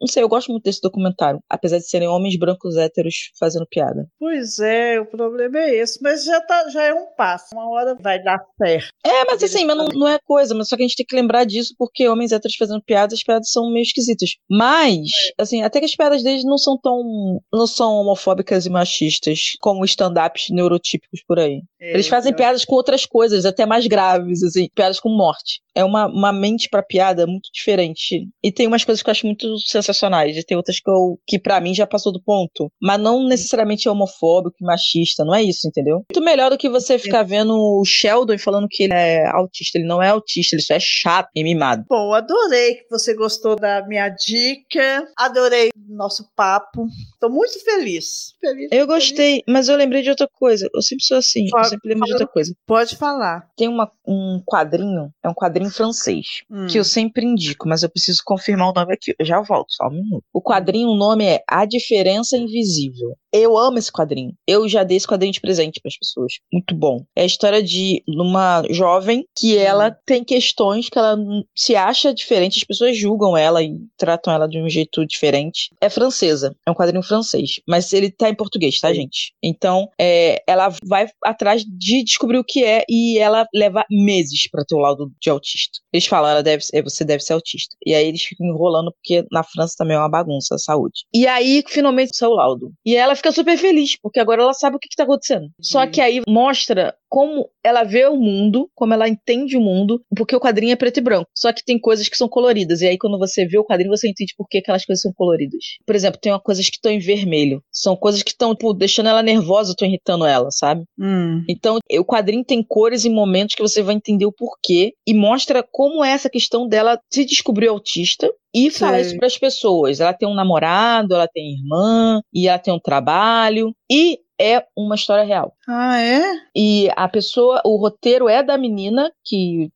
não sei, eu gosto muito desse documentário, apesar de serem homens brancos héteros fazendo piada.
Pois é, o problema é esse. Mas já, tá, já é um passo. Uma hora vai dar certo.
É, mas assim, mas não, não é coisa, mas só que a gente tem que lembrar disso porque homens héteros fazendo piadas, as piadas são meio esquisitas. Mas, assim, até que as piadas deles não são tão. não são homofóbicas e machistas como stand-ups neurotípicos por aí.
É,
Eles fazem piadas com outras coisas, até mais graves, assim, piadas com morte. É uma, uma mente pra piada muito diferente. E tem umas coisas que eu acho muito sensacionais, e tem outras que, eu, que para mim já passou do ponto. Mas não necessariamente é homofóbico e machista, não é isso, entendeu? Muito melhor do que você ficar vendo o Sheldon falando que ele é autista. Ele não é autista, ele só é chato e mimado.
Bom, adorei que você gostou da minha dica. Adorei o nosso papo. Tô muito feliz. feliz
Eu
feliz.
gostei, mas eu lembrei de outra coisa. Eu sempre sou assim, eu sempre lembro de outra coisa.
Pode falar.
Tem uma, um quadrinho, é um quadrinho francês.
Hum.
que eu sempre indico, mas eu preciso confirmar o nome aqui. Eu já volto, só um minuto. O quadrinho, o nome é A Diferença Invisível. Eu amo esse quadrinho. Eu já dei esse quadrinho de presente para as pessoas. Muito bom. É a história de uma jovem que ela tem questões que ela se acha diferente, as pessoas julgam ela e tratam ela de um jeito diferente. É francesa, é um quadrinho francês, mas ele tá em português, tá, gente? Então, é, ela vai atrás de descobrir o que é e ela leva meses para ter o laudo de autista. Eles falam, ela deve, ser- você deve ser autista. E aí eles ficam enrolando porque na França também é uma bagunça a saúde. E aí finalmente saiu o laudo. E ela fica super feliz porque agora ela sabe o que, que tá acontecendo. Só que aí mostra como ela vê o mundo, como ela entende o mundo, porque o quadrinho é preto e branco. Só que tem coisas que são coloridas. E aí, quando você vê o quadrinho, você entende por que aquelas coisas são coloridas. Por exemplo, tem uma coisas que estão em vermelho. São coisas que estão, tipo, deixando ela nervosa, estão irritando ela, sabe?
Hum.
Então, o quadrinho tem cores e momentos que você vai entender o porquê e mostra como é essa questão dela se descobrir autista e falar isso para as pessoas. Ela tem um namorado, ela tem irmã e ela tem um trabalho e é uma história real.
Ah, é?
E a pessoa, o roteiro é da menina que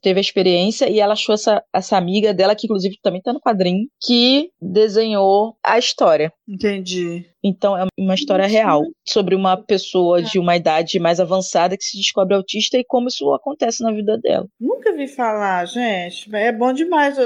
teve a experiência e ela achou essa, essa amiga dela, que inclusive também tá no quadrinho, que desenhou a história.
Entendi.
Então é uma história real sobre uma pessoa de uma idade mais avançada que se descobre autista e como isso acontece na vida dela.
Nunca vi falar, gente. mas É bom demais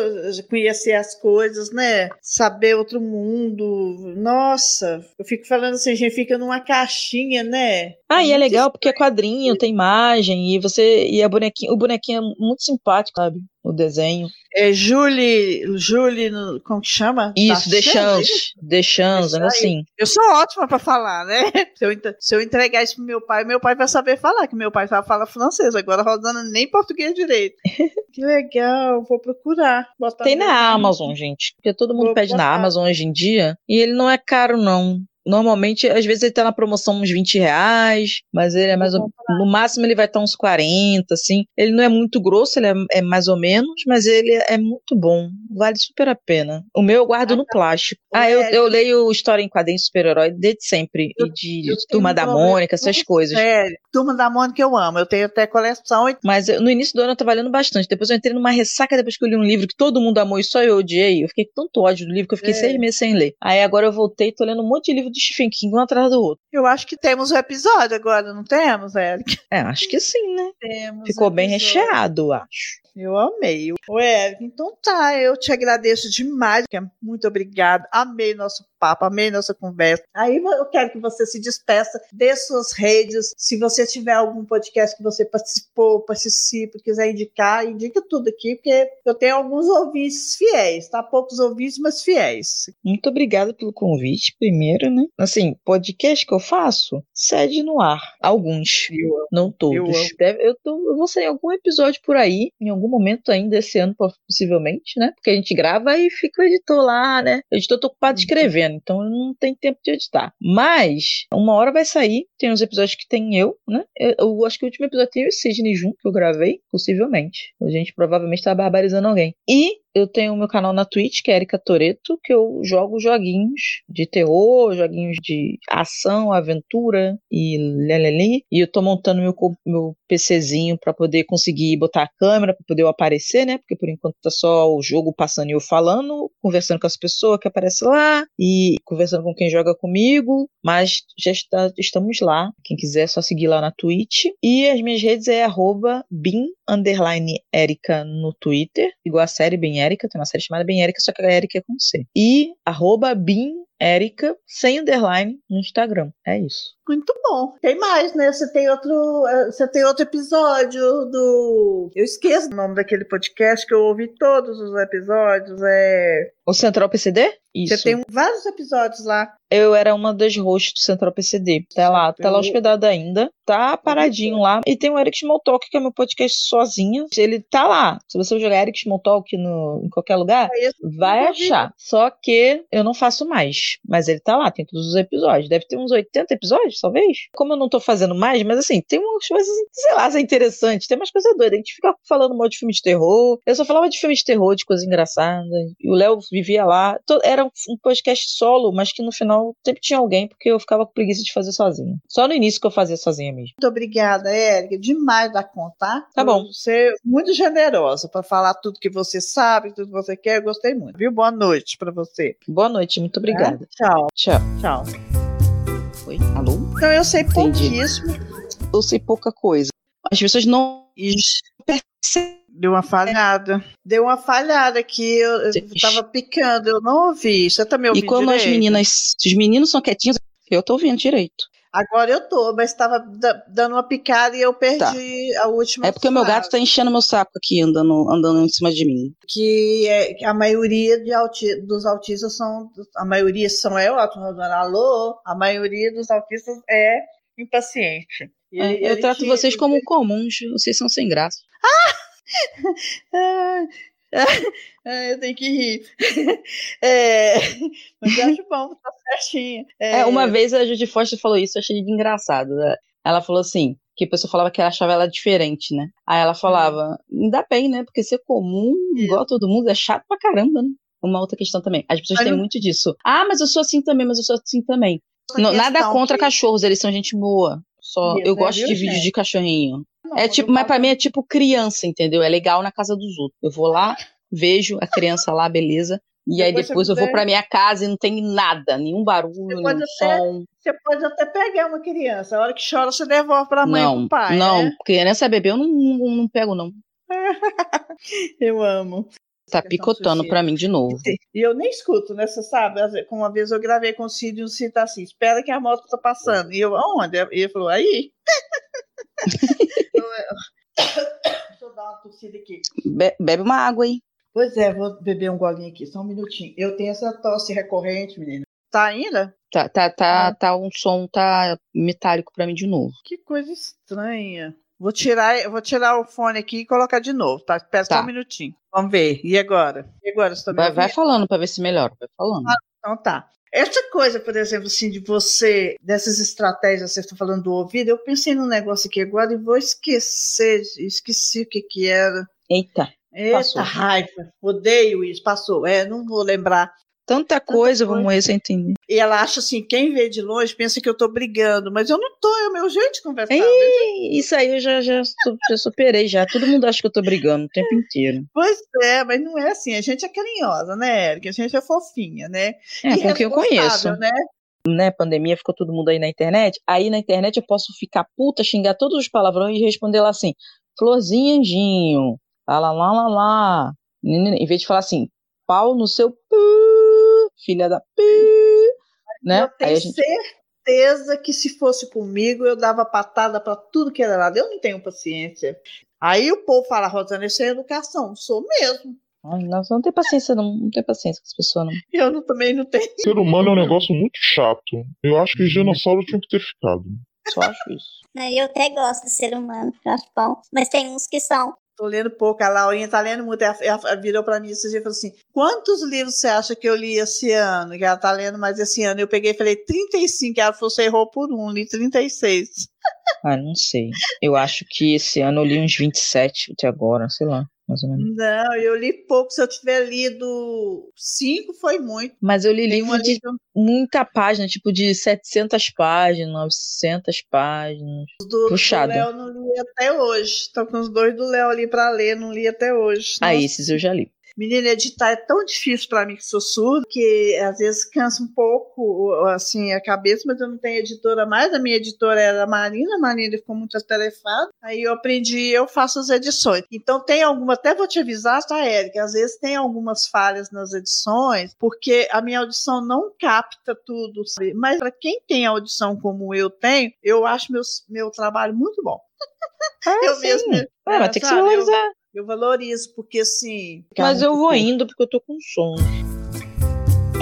conhecer as coisas, né? Saber outro mundo. Nossa, eu fico falando assim, a gente fica numa caixinha, né?
Ah, e é legal porque é quadrinho, tem imagem e você e a bonequinha, o bonequinho é muito simpático, sabe? O desenho.
É Julie, Julie, como que chama?
Isso, Deschamps? Deschamps, é assim.
Eu sou ótima pra falar, né? *laughs* Se eu, se eu entregar isso pro meu pai, meu pai vai saber falar, que meu pai só fala francês. Agora Rosana nem português direito. *laughs* que legal, vou procurar.
Tem na Amazon, gente. Porque todo mundo
Vou
pede na
botar.
Amazon hoje em dia. E ele não é caro, não. Normalmente, às vezes ele tá na promoção uns 20 reais, mas ele é mais ou... No máximo ele vai estar uns 40, assim. Ele não é muito grosso, ele é, é mais ou menos, mas ele é muito bom. Vale super a pena. O meu eu guardo no plástico. Ah, eu, eu leio história em quadrinhos de super-herói desde sempre. E de
eu tenho
Turma da Mônica, essas coisas.
Sério, Turma da Mônica eu amo. Eu tenho até coleção. e-
Mas eu- no início do ano eu tava lendo bastante. Depois eu entrei numa ressaca depois que eu li um livro que todo mundo amou e só eu odiei. Eu fiquei com tanto ódio do livro que eu fiquei
É.
seis meses sem ler. Aí agora eu voltei e tô lendo um monte de livro de Stephen King, um atrás do outro.
Eu acho que temos um episódio agora, não temos, Eric?
É, acho que sim, né?
Temos
Ficou
um
bem recheado, eu acho.
Eu amei. Eric, então tá, eu te agradeço demais. é Muito obrigada. Amei nosso papo, amei nossa conversa. Aí eu quero que você se despeça, dê suas redes. Se você tiver algum podcast que você participou, participa, quiser indicar, indica tudo aqui, porque eu tenho alguns ouvintes fiéis, tá? Poucos ouvintes, mas fiéis.
Muito obrigada pelo convite, primeiro, né? Assim, podcast que eu faço, sede no ar. Alguns,
Eu
não todos.
Eu.
Deve- eu, tô, eu vou sair em algum episódio por aí, em algum momento ainda esse ano, possivelmente, né? Porque a gente grava e fica o editor lá, né? O editor tá ocupado escrevendo, então eu não tem tempo de editar. Mas, uma hora vai sair, tem uns episódios que tem eu, né? Eu, eu acho que o último episódio tem e o Sidney junto, que eu gravei, possivelmente. A gente provavelmente tá barbarizando alguém. E eu tenho o meu canal na Twitch, que é Erika Toreto, que eu jogo joguinhos de terror, joguinhos de ação, aventura e leleli. E eu tô montando meu, meu PCzinho pra poder conseguir botar a câmera, pra poder eu aparecer, né? Porque por enquanto tá só o jogo passando e eu falando, conversando com as pessoas que aparecem lá e conversando com quem joga comigo. Mas já está, estamos lá. Quem quiser é só seguir lá na Twitch. E as minhas redes é arroba bin no Twitter, igual a série Bem Erika, tem uma série chamada Bem Erika, só que a Erika é com C. E arroba bin Erika, sem underline, no Instagram. É isso.
Muito bom. Tem mais, né? Você tem outro, eh, você tem outro episódio do. Eu esqueço o nome daquele podcast que eu ouvi todos os episódios. É.
O Central PCD? Isso.
Você tem vários episódios lá.
Eu era uma das hosts do Central PCD. Tá lá, tá lá hospedado ainda. Tá paradinho lá. E tem o Eric Smalltalk, que é meu podcast sozinho. Ele tá lá. Se você jogar Eric Smalltalk no, em qualquer lugar,
É
vai achar. Só que eu não faço mais. Mas ele tá lá, tem todos os episódios. Deve ter uns 80 episódios, talvez. Como eu não tô fazendo mais, mas assim, tem umas coisas, sei lá, é interessante. Tem umas coisas doidas. A gente fica falando mal de filme de terror. Eu só falava de filme de terror, de coisas engraçadas. E o Léo vivia lá. Era um podcast solo, mas que no final sempre tinha alguém, porque eu ficava com preguiça de fazer sozinho. Só no início que eu fazia sozinha mesmo.
Muito obrigada, Érica. Demais da conta. Tá
Tá bom.
Você é muito generosa para falar tudo que você sabe, tudo que você quer. Eu gostei muito. Viu? Boa noite para você.
Boa noite, muito obrigada.
Tchau,
Tchau.
tchau.
Oi? Alô?
Então eu sei
Entendi.
pouquíssimo.
Eu sei pouca coisa. As pessoas não percebem.
Deu uma falhada. Deu uma falhada aqui. Eu, eu
Você-
tava picando, eu não ouvi. Você tá me
E
ouvindo
quando as
direito?
meninas, se os meninos são quietinhos, eu tô ouvindo direito.
Agora eu tô, mas estava dando uma picada e eu perdi a última.
É porque o meu gato tá enchendo meu saco aqui, andando, andando em cima de mim.
Que, é, que a maioria de auti- dos autistas são. A maioria são eu, alô, a maioria dos autistas é impaciente. E
É, eu trato
te-
vocês como comuns, vocês são sem graça.
Ah, *laughs* ah, *laughs* eu tenho que rir. *laughs* É, *laughs* mas eu acho bom, tá certinho.
É, uma vez a Judy Foster falou isso, eu achei engraçado. né? Ela falou assim, que a pessoa falava que ela achava ela diferente, né? Aí ela falava, ainda bem, né? Porque ser comum, igual a todo mundo, é chato pra caramba, né? Uma outra questão também. As pessoas
Mas
têm muito disso. Ah, mas eu sou assim também, mas eu sou assim também. Não, nada contra
que-
cachorros, eles são gente boa. Só
Isso,
eu
né,
gosto
viu,
de vídeos
gente?
de cachorrinho. É tipo, mas pra mim é tipo criança, entendeu? É legal na casa dos outros. Eu vou lá, vejo a criança lá, beleza. E aí
Depois você
depois eu vou pra minha casa e não tem nada, nenhum barulho, nenhum
até-
som.
Você pode até pegar uma criança, a hora que chora, você devolve pra mãe e
Não,
pro pai.
não,
né?
criança bebê eu não, não, não pego, não. *laughs*
Eu amo.
Tá picotando pra mim de novo. *laughs*
E eu nem escuto, né? Você sabe, uma vez eu gravei com o Cid e o Cid tá assim, espera que a moto tá passando. E eu, aonde? E ele falou, aí. *laughs* Deixa eu dar uma tossida aqui.
Be- bebe uma água aí.
Pois é, vou beber um golinho aqui, só um minutinho. Eu tenho essa tosse recorrente, menina. Tá ainda?
Tá, tá, tá,
Ah.
tá um som, tá metálico pra mim de novo.
Que coisa estranha. Vou tirar, vou tirar o fone aqui e colocar de novo, tá? Só
Tá.
um minutinho. Vamos ver. E agora? E agora? Tá
Vai, vai falando pra ver se melhora, vai falando.
Então tá. Essa coisa, por exemplo, assim, de você, dessas estratégias, você está falando do ouvido, eu pensei num negócio aqui agora e vou esquecer, esqueci o que que era.
Eita,
Eita
Passou.
raiva, odeio isso, passou, é, não vou lembrar.
Tanta coisa, eu vou
coisa.
sem entender.
E ela acha assim, quem vê de longe pensa que eu tô brigando, mas eu não tô, é o meu jeito de conversar.
Ih, Isso aí eu já, já, já superei já. Todo mundo acha que eu tô brigando o tempo inteiro.
Pois é, mas não é assim, a gente é carinhosa, né, Erika? A gente é fofinha, né?
É,
E
com quem eu conheço.
Né?
Né, pandemia, ficou todo mundo aí na internet. Aí na internet eu posso ficar puta, xingar todos os palavrões e responder lá assim, florzinha, anjinho, lá, lá, lá, lá, lá. Em vez de falar assim, pau no seu pu, filha da pu, né?
Eu
Aí
tenho
a gente,
certeza que se fosse comigo, eu dava patada pra tudo que era lado. Eu não tenho paciência. Aí o povo fala, Rosana, isso é educação. Sou mesmo.
ai, nossa, não tem paciência não, não tem paciência com essa pessoa não.
Eu não- também não tenho.
Ser humano é um negócio muito chato. Eu acho que os dinossauros tinham que ter ficado.
Só acho isso.
Eu até gosto do ser humano, acho bom. Mas tem uns que são.
Tô lendo pouco. A Laurinha tá lendo muito. Ela virou pra mim esse dia e falou assim: quantos livros você acha que eu li esse ano? Que ela tá lendo mais esse ano. Eu peguei e falei 35. Ela falou: você errou por um, li 36.
Ah, não sei. Eu acho que esse ano eu li uns 27 até agora, sei lá, mais ou menos.
Não, eu li pouco. Se eu tiver lido cinco, foi muito.
Mas eu li
Tem
livro de
eu-
muita página, tipo de 700 páginas, 900 páginas.
do,
Puxado.
do Léo não li até hoje. Tô com os dois do Léo ali pra ler, não li até hoje.
Ah,
Nossa.
esses eu já li.
Menina, editar é tão difícil para mim que sou surda, que às vezes cansa um pouco assim a cabeça, mas eu não tenho editora mais. A minha editora era a Marina, a Marina ficou muito atarefada. Aí eu aprendi, eu faço as edições. Então tem alguma, até vou te avisar, tá, Érica? Às vezes tem algumas falhas nas edições, porque a minha audição não capta tudo, sabe? Mas para quem tem audição como eu tenho, eu acho meus, meu trabalho muito bom.
Ah, *laughs*
eu
sim.
mesmo.
Ah, mas tem que se
eu-
valorizar.
Eu valorizo, porque assim.
Mas eu vou indo porque eu tô com sono.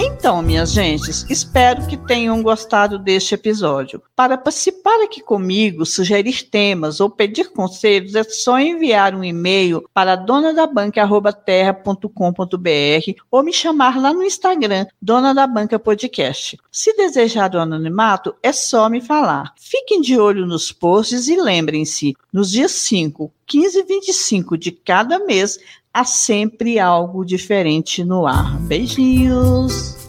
Então, minhas gentes, espero que tenham gostado deste episódio. Para participar aqui comigo, sugerir temas ou pedir conselhos, é só enviar um e-mail para donadabanca.terra.com.br ou me chamar lá no Instagram, Dona da Banca Podcast. Se desejar o anonimato, é só me falar. Fiquem de olho nos posts e lembrem-se, nos dias 5, 15 e 25 de cada mês, há sempre algo diferente no ar. Beijinhos!